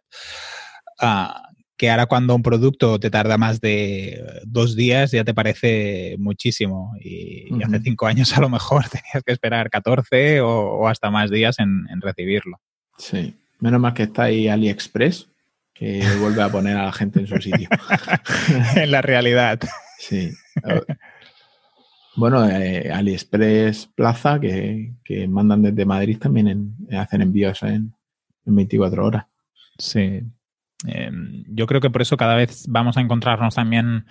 Ah, que ahora cuando un producto te tarda más de dos días ya te parece muchísimo. Y, hace cinco años a lo mejor tenías que esperar 14 o, hasta más días en, recibirlo. Sí, menos mal que está ahí AliExpress, que vuelve a poner a la gente en su sitio. en la realidad. Sí. Bueno, eh, AliExpress Plaza, que, mandan desde Madrid, también hacen envíos en, en 24 horas. Sí, Em, yo creo que por eso cada vez vamos a encontrarnos también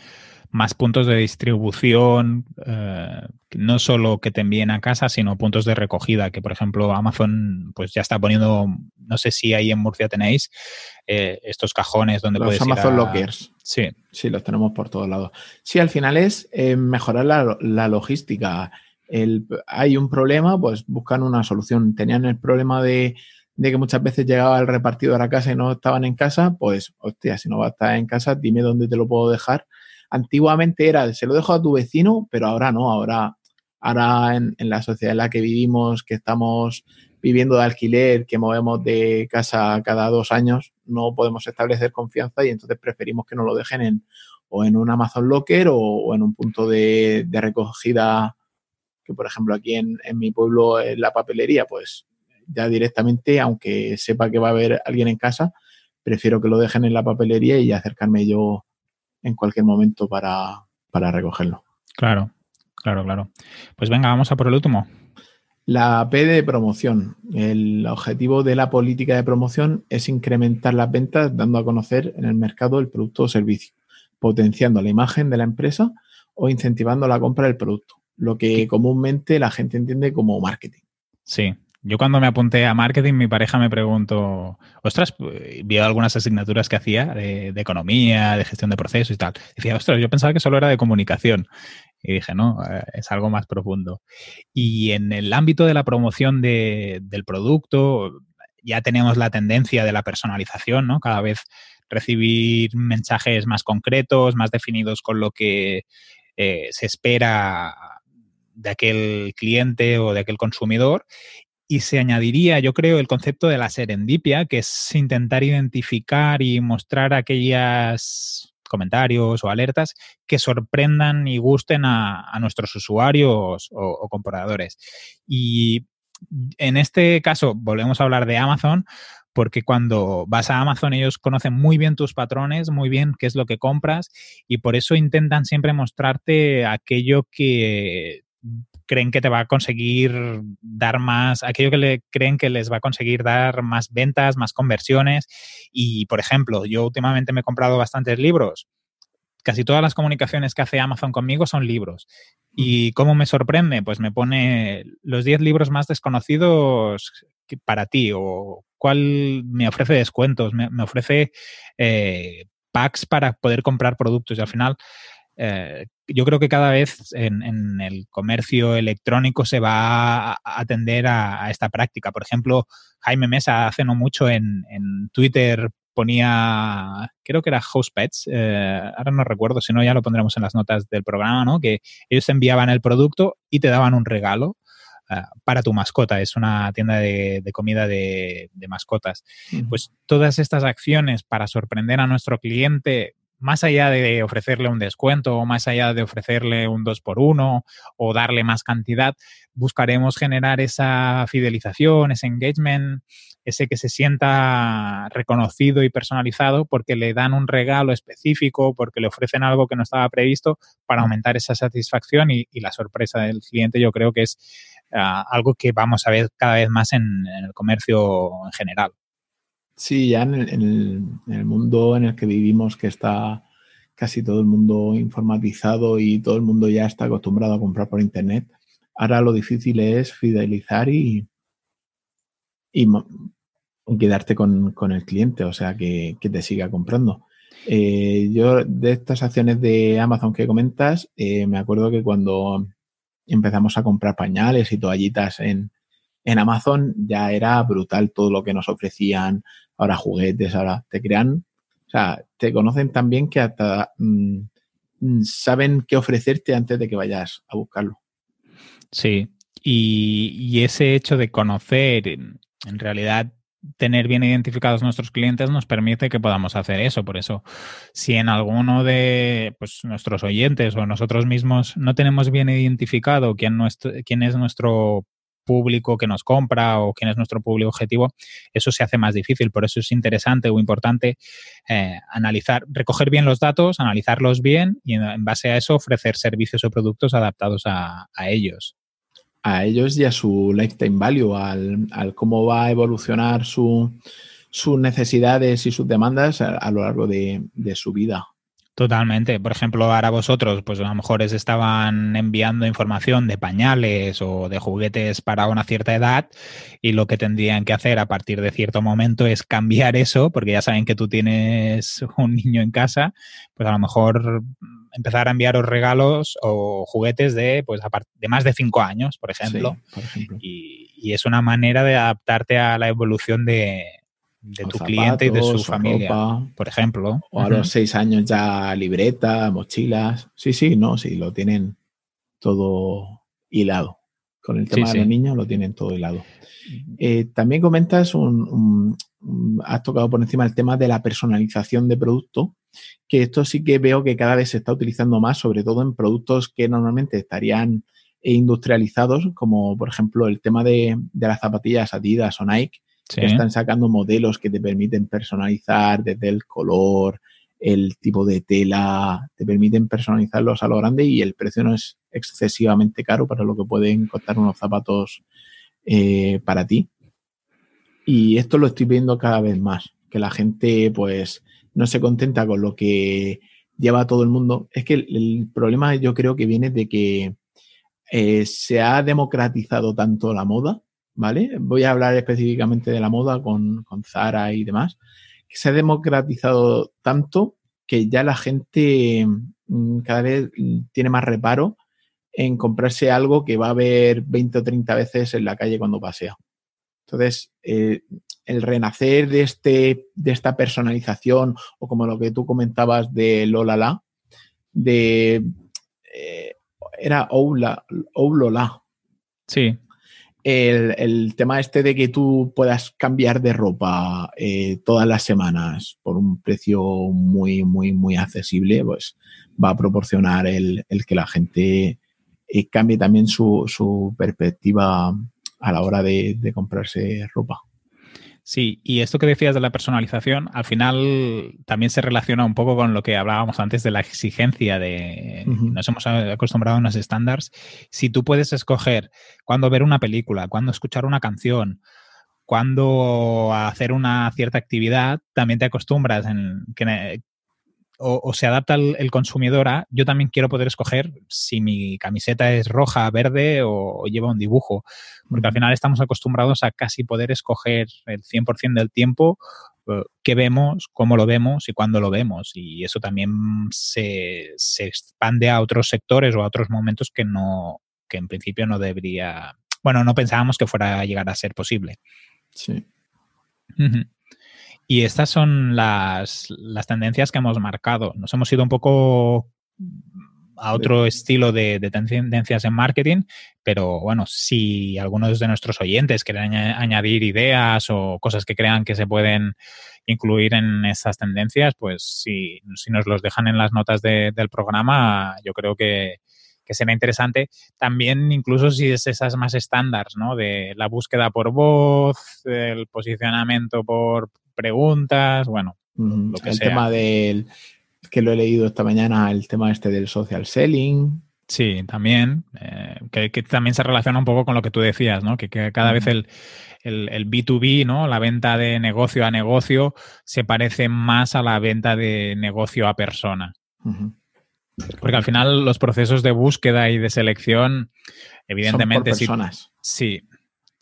más puntos de distribución, eh, no solo que te envíen a casa, sino puntos de recogida, que por ejemplo Amazon pues ya está poniendo, no sé si ahí en Murcia tenéis, eh, estos cajones donde los Amazon Lockers. Sí. Sí, los tenemos por todos lados. Sí, al final es eh, mejorar la, logística. hay un problema, pues buscan una solución. Tenían el problema de de que muchas veces llegaba el repartidor a casa y no estaban en casa, pues, hostia, si no va a estar en casa, dime dónde te lo puedo dejar. Antiguamente era, se lo dejo a tu vecino, pero ahora no, ahora, ahora en, la sociedad en la que vivimos, que estamos viviendo de alquiler, que movemos de casa cada dos años, no podemos establecer confianza y entonces preferimos que nos lo dejen en, o en un Amazon Locker o, en un punto de, recogida, que por ejemplo aquí en, en mi pueblo, en la papelería, pues ya directamente, aunque sepa que va a haber alguien en casa, prefiero que lo dejen en la papelería y acercarme yo en cualquier momento para, recogerlo. Claro, claro, claro. Pues venga, vamos a por el último. La P de promoción. El objetivo de la política de promoción es incrementar las ventas dando a conocer en el mercado el producto o servicio, potenciando la imagen de la empresa o incentivando la compra del producto, lo que comúnmente la gente entiende como marketing. Sí, yo cuando me apunté a marketing, mi pareja me preguntó, ostras, vio algunas asignaturas que hacía de, economía, de gestión de procesos y tal. Decía, ostras, yo pensaba que solo era de comunicación. Y dije, no, eh, es algo más profundo. Y en el ámbito de la promoción del producto, ya tenemos la tendencia de la personalización, ¿no? Cada vez recibir mensajes más concretos, más definidos con lo que eh, se espera de aquel cliente o de aquel consumidor y se añadiría, yo creo, el concepto de la serendipia, que es intentar identificar y mostrar aquellos comentarios o alertas que sorprendan y gusten a, nuestros usuarios o, compradores. Y en este caso, volvemos a hablar de Amazon, porque cuando vas a Amazon ellos conocen muy bien tus patrones, muy bien qué es lo que compras y por eso intentan siempre mostrarte aquello que creen que te va a conseguir dar más, aquello que le creen que les va a conseguir dar más ventas, más conversiones. Y, por ejemplo, yo últimamente me he comprado bastantes libros. Casi todas las comunicaciones que hace Amazon conmigo son libros. ¿Y cómo me sorprende? Pues me pone los 10 libros más desconocidos para ti o cuál me ofrece descuentos, me, ofrece eh, packs para poder comprar productos y al final eh, yo creo que cada vez en, el comercio electrónico se va a atender a, esta práctica. Por ejemplo, Jaime Mesa hace no mucho en, Twitter ponía, creo que era House Pets, eh, ahora no recuerdo, si no ya lo pondremos en las notas del programa, ¿no? Que ellos te enviaban el producto y te daban un regalo eh, para tu mascota. Es una tienda de, comida de, mascotas. Pues todas estas acciones para sorprender a nuestro cliente más allá de ofrecerle un descuento o más allá de ofrecerle un 2 por 1 o darle más cantidad, buscaremos generar esa fidelización, ese engagement, ese que se sienta reconocido y personalizado porque le dan un regalo específico, porque le ofrecen algo que no estaba previsto para aumentar esa satisfacción y, la sorpresa del cliente. Yo creo que es ah, algo que vamos a ver cada vez más en el comercio en general. Sí, ya en el, mundo en el que vivimos, que está casi todo el mundo informatizado y todo el mundo ya está acostumbrado a comprar por Internet, ahora lo difícil es fidelizar y, y quedarte con, el cliente, o sea, que, te siga comprando. Eh, yo de estas acciones de Amazon que comentas, eh, me acuerdo que cuando empezamos a comprar pañales y toallitas en, en Amazon ya era brutal todo lo que nos ofrecían, ahora juguetes, ahora te crean, o sea, te conocen también que hasta mm, mm, saben qué ofrecerte antes de que vayas a buscarlo. Sí, y, ese hecho de conocer, en, realidad, tener bien identificados nuestros clientes nos permite que podamos hacer eso. Por eso, si en alguno de pues, nuestros oyentes o nosotros mismos no tenemos bien identificado quién, quién es nuestro público que nos compra o quién es nuestro público objetivo, eso se hace más difícil. Por eso es interesante o importante eh, analizar, recoger bien los datos, analizarlos bien y en, base a eso ofrecer servicios o productos adaptados a, ellos. A ellos y a su lifetime value, al, cómo va a evolucionar sus necesidades y sus demandas a, lo largo de su vida. Totalmente. Por ejemplo, ahora vosotros, pues a lo mejor os estaban enviando información de pañales o de juguetes para una cierta edad y lo que tendrían que hacer a partir de cierto momento es cambiar eso, porque ya saben que tú tienes un niño en casa, pues a lo mejor empezar a enviaros regalos o juguetes de, pues, de más de cinco años, por ejemplo. y es una manera de adaptarte a la evolución de, de tu cliente y de su familia, por ejemplo. O a los seis años ya libreta, mochilas. Sí, sí, no, sí, lo tienen todo hilado. Con el tema de los niños lo tienen todo hilado. Eh, también comentas, un, has tocado por encima el tema de la personalización de producto, que esto sí que veo que cada vez se está utilizando más, sobre todo en productos que normalmente estarían industrializados, como por ejemplo el tema de, de las zapatillas Adidas o Nike, están sacando modelos que te permiten personalizar desde el color, el tipo de tela, te permiten personalizarlos a lo grande y el precio no es excesivamente caro para lo que pueden costar unos zapatos eh, para ti. Y esto lo estoy viendo cada vez más, que la gente pues no se contenta con lo que lleva todo el mundo. Es que el, problema yo creo que viene de que eh, se ha democratizado tanto la moda ¿vale? Voy a hablar específicamente de la moda con, Zara y demás, que se ha democratizado tanto que ya la gente mm, cada vez tiene más reparo en comprarse algo que va a ver 20 o 30 veces en la calle cuando pasea. Entonces, eh, el renacer de, este, de esta personalización, o como lo que tú comentabas de Lola La, de. Eh, era Oula, Oulola. Sí el, tema este de que tú puedas cambiar de ropa eh, todas las semanas por un precio muy, muy, muy accesible, pues va a proporcionar el, que la gente eh, cambie también su, perspectiva a la hora de comprarse ropa. Sí, y esto que decías de la personalización, al final también se relaciona un poco con lo que hablábamos antes de la exigencia de nos hemos acostumbrado a unos estándares. Si tú puedes escoger cuándo ver una película, cuándo escuchar una canción, cuándo hacer una cierta actividad, también te acostumbras en que, o, se adapta el, consumidor a, yo también quiero poder escoger si mi camiseta es roja, verde o, lleva un dibujo, porque al final estamos acostumbrados a casi poder escoger el 100% del tiempo eh, qué vemos, cómo lo vemos y cuándo lo vemos. Y eso también se, se, expande a otros sectores o a otros momentos que no, que en principio no debería, bueno, no pensábamos que fuera a llegar a ser posible. Sí. Y estas son las, las tendencias que hemos marcado. Nos hemos ido un poco a otro estilo de, tendencias en marketing, pero bueno, si algunos de nuestros oyentes quieren añadir ideas o cosas que crean que se pueden incluir en esas tendencias, pues si, si nos los dejan en las notas del programa, yo creo que, que será interesante. También incluso si es esas más estándares, ¿no? De la búsqueda por voz, el posicionamiento por preguntas, bueno, lo que el tema del que lo he leído esta mañana, el tema este del social selling. Sí, también, eh, que, también se relaciona un poco con lo que tú decías, ¿no? Que, cada vez el, B2B, ¿no? La venta de negocio a negocio se parece más a la venta de negocio a persona. Porque al final los procesos de búsqueda y de selección, evidentemente, Son personas. sí,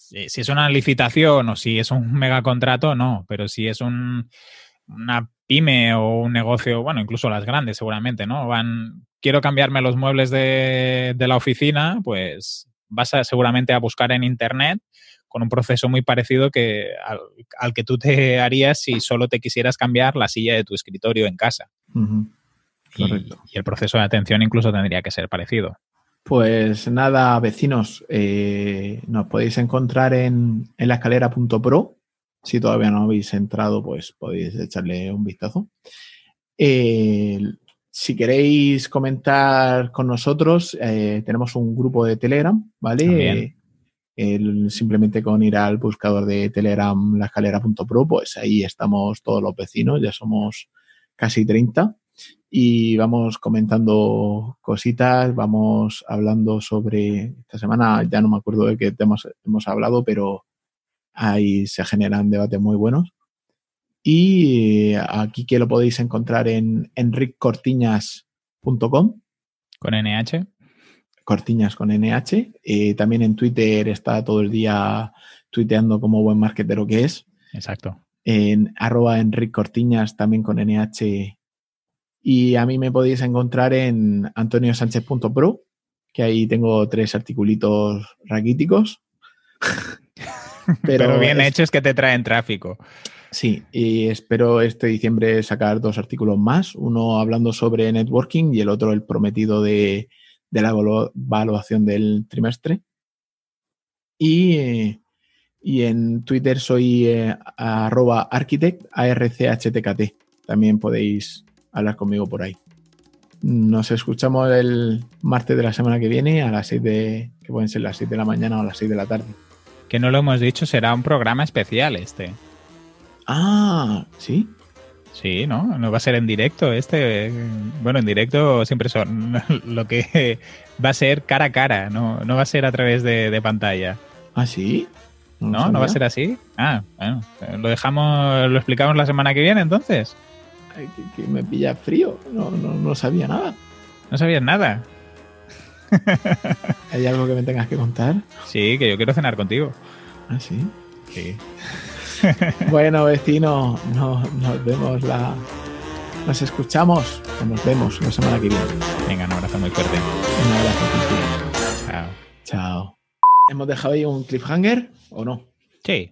si es una licitación o si es un megacontrato, no, pero si es un, una pyme o un negocio, bueno, incluso las grandes seguramente, ¿no? Van, quiero cambiarme los muebles de, la oficina, pues vas a, seguramente a buscar en Internet con un proceso muy parecido que al, que tú te harías si solo te quisieras cambiar la silla de tu escritorio en casa. Correcto. Y, el proceso de atención incluso tendría que ser parecido. Pues nada, vecinos, eh, nos podéis encontrar en, en la escalera.pro si todavía no habéis entrado, pues podéis echarle un vistazo. Eh, si queréis comentar con nosotros, eh, tenemos un grupo de Telegram, ¿vale? simplemente con ir al buscador de Telegram, laescalera.pro, pues ahí estamos todos los vecinos, ya somos casi 30 y vamos comentando cositas, vamos hablando sobre, esta semana ya no me acuerdo de qué temas hemos hablado, pero Ahí se generan debates muy buenos. Y aquí que lo podéis encontrar en enriccortiñas.com. Con NH. Cortiñas con NH. Eh, también en Twitter está todo el día tuiteando como buen marketero que es. Exacto. En arroba enriccortiñas también con NH. Y a mí me podéis encontrar en antoniosánchez.pro, que ahí tengo tres articulitos raquíticos. Pero, bien hecho es que te traen tráfico. Sí, y espero este diciembre sacar dos artículos más, uno hablando sobre networking y el otro el prometido de, la evaluación del trimestre. Y, en Twitter soy eh, arroba architect, ARCHTKT. También podéis hablar conmigo por ahí. Nos escuchamos el martes de la semana que viene a las 6 de, que pueden ser las 6 de la mañana o las 6 de la tarde que no lo hemos dicho, será un programa especial este. Ah, ¿sí? Sí, ¿no? No va a ser en directo este. Bueno, en directo siempre son lo que va a ser cara a cara, no, no va a ser a través de, pantalla. ¿Ah, sí? No, no, va a ser así. Ah, bueno, lo dejamos, lo explicamos la semana que viene entonces. Que, me pilla frío, no, no, no sabía nada. No sabías nada. ¿Hay algo que me tengas que contar? Sí, que yo quiero cenar contigo. ¿Ah, sí? Sí. bueno, vecino, nos vemos la. Nos escuchamos nos vemos la semana que viene. Venga, un abrazo muy fuerte. Un abrazo. Chao. Chao. ¿Hemos dejado ahí un cliffhanger o no? Sí.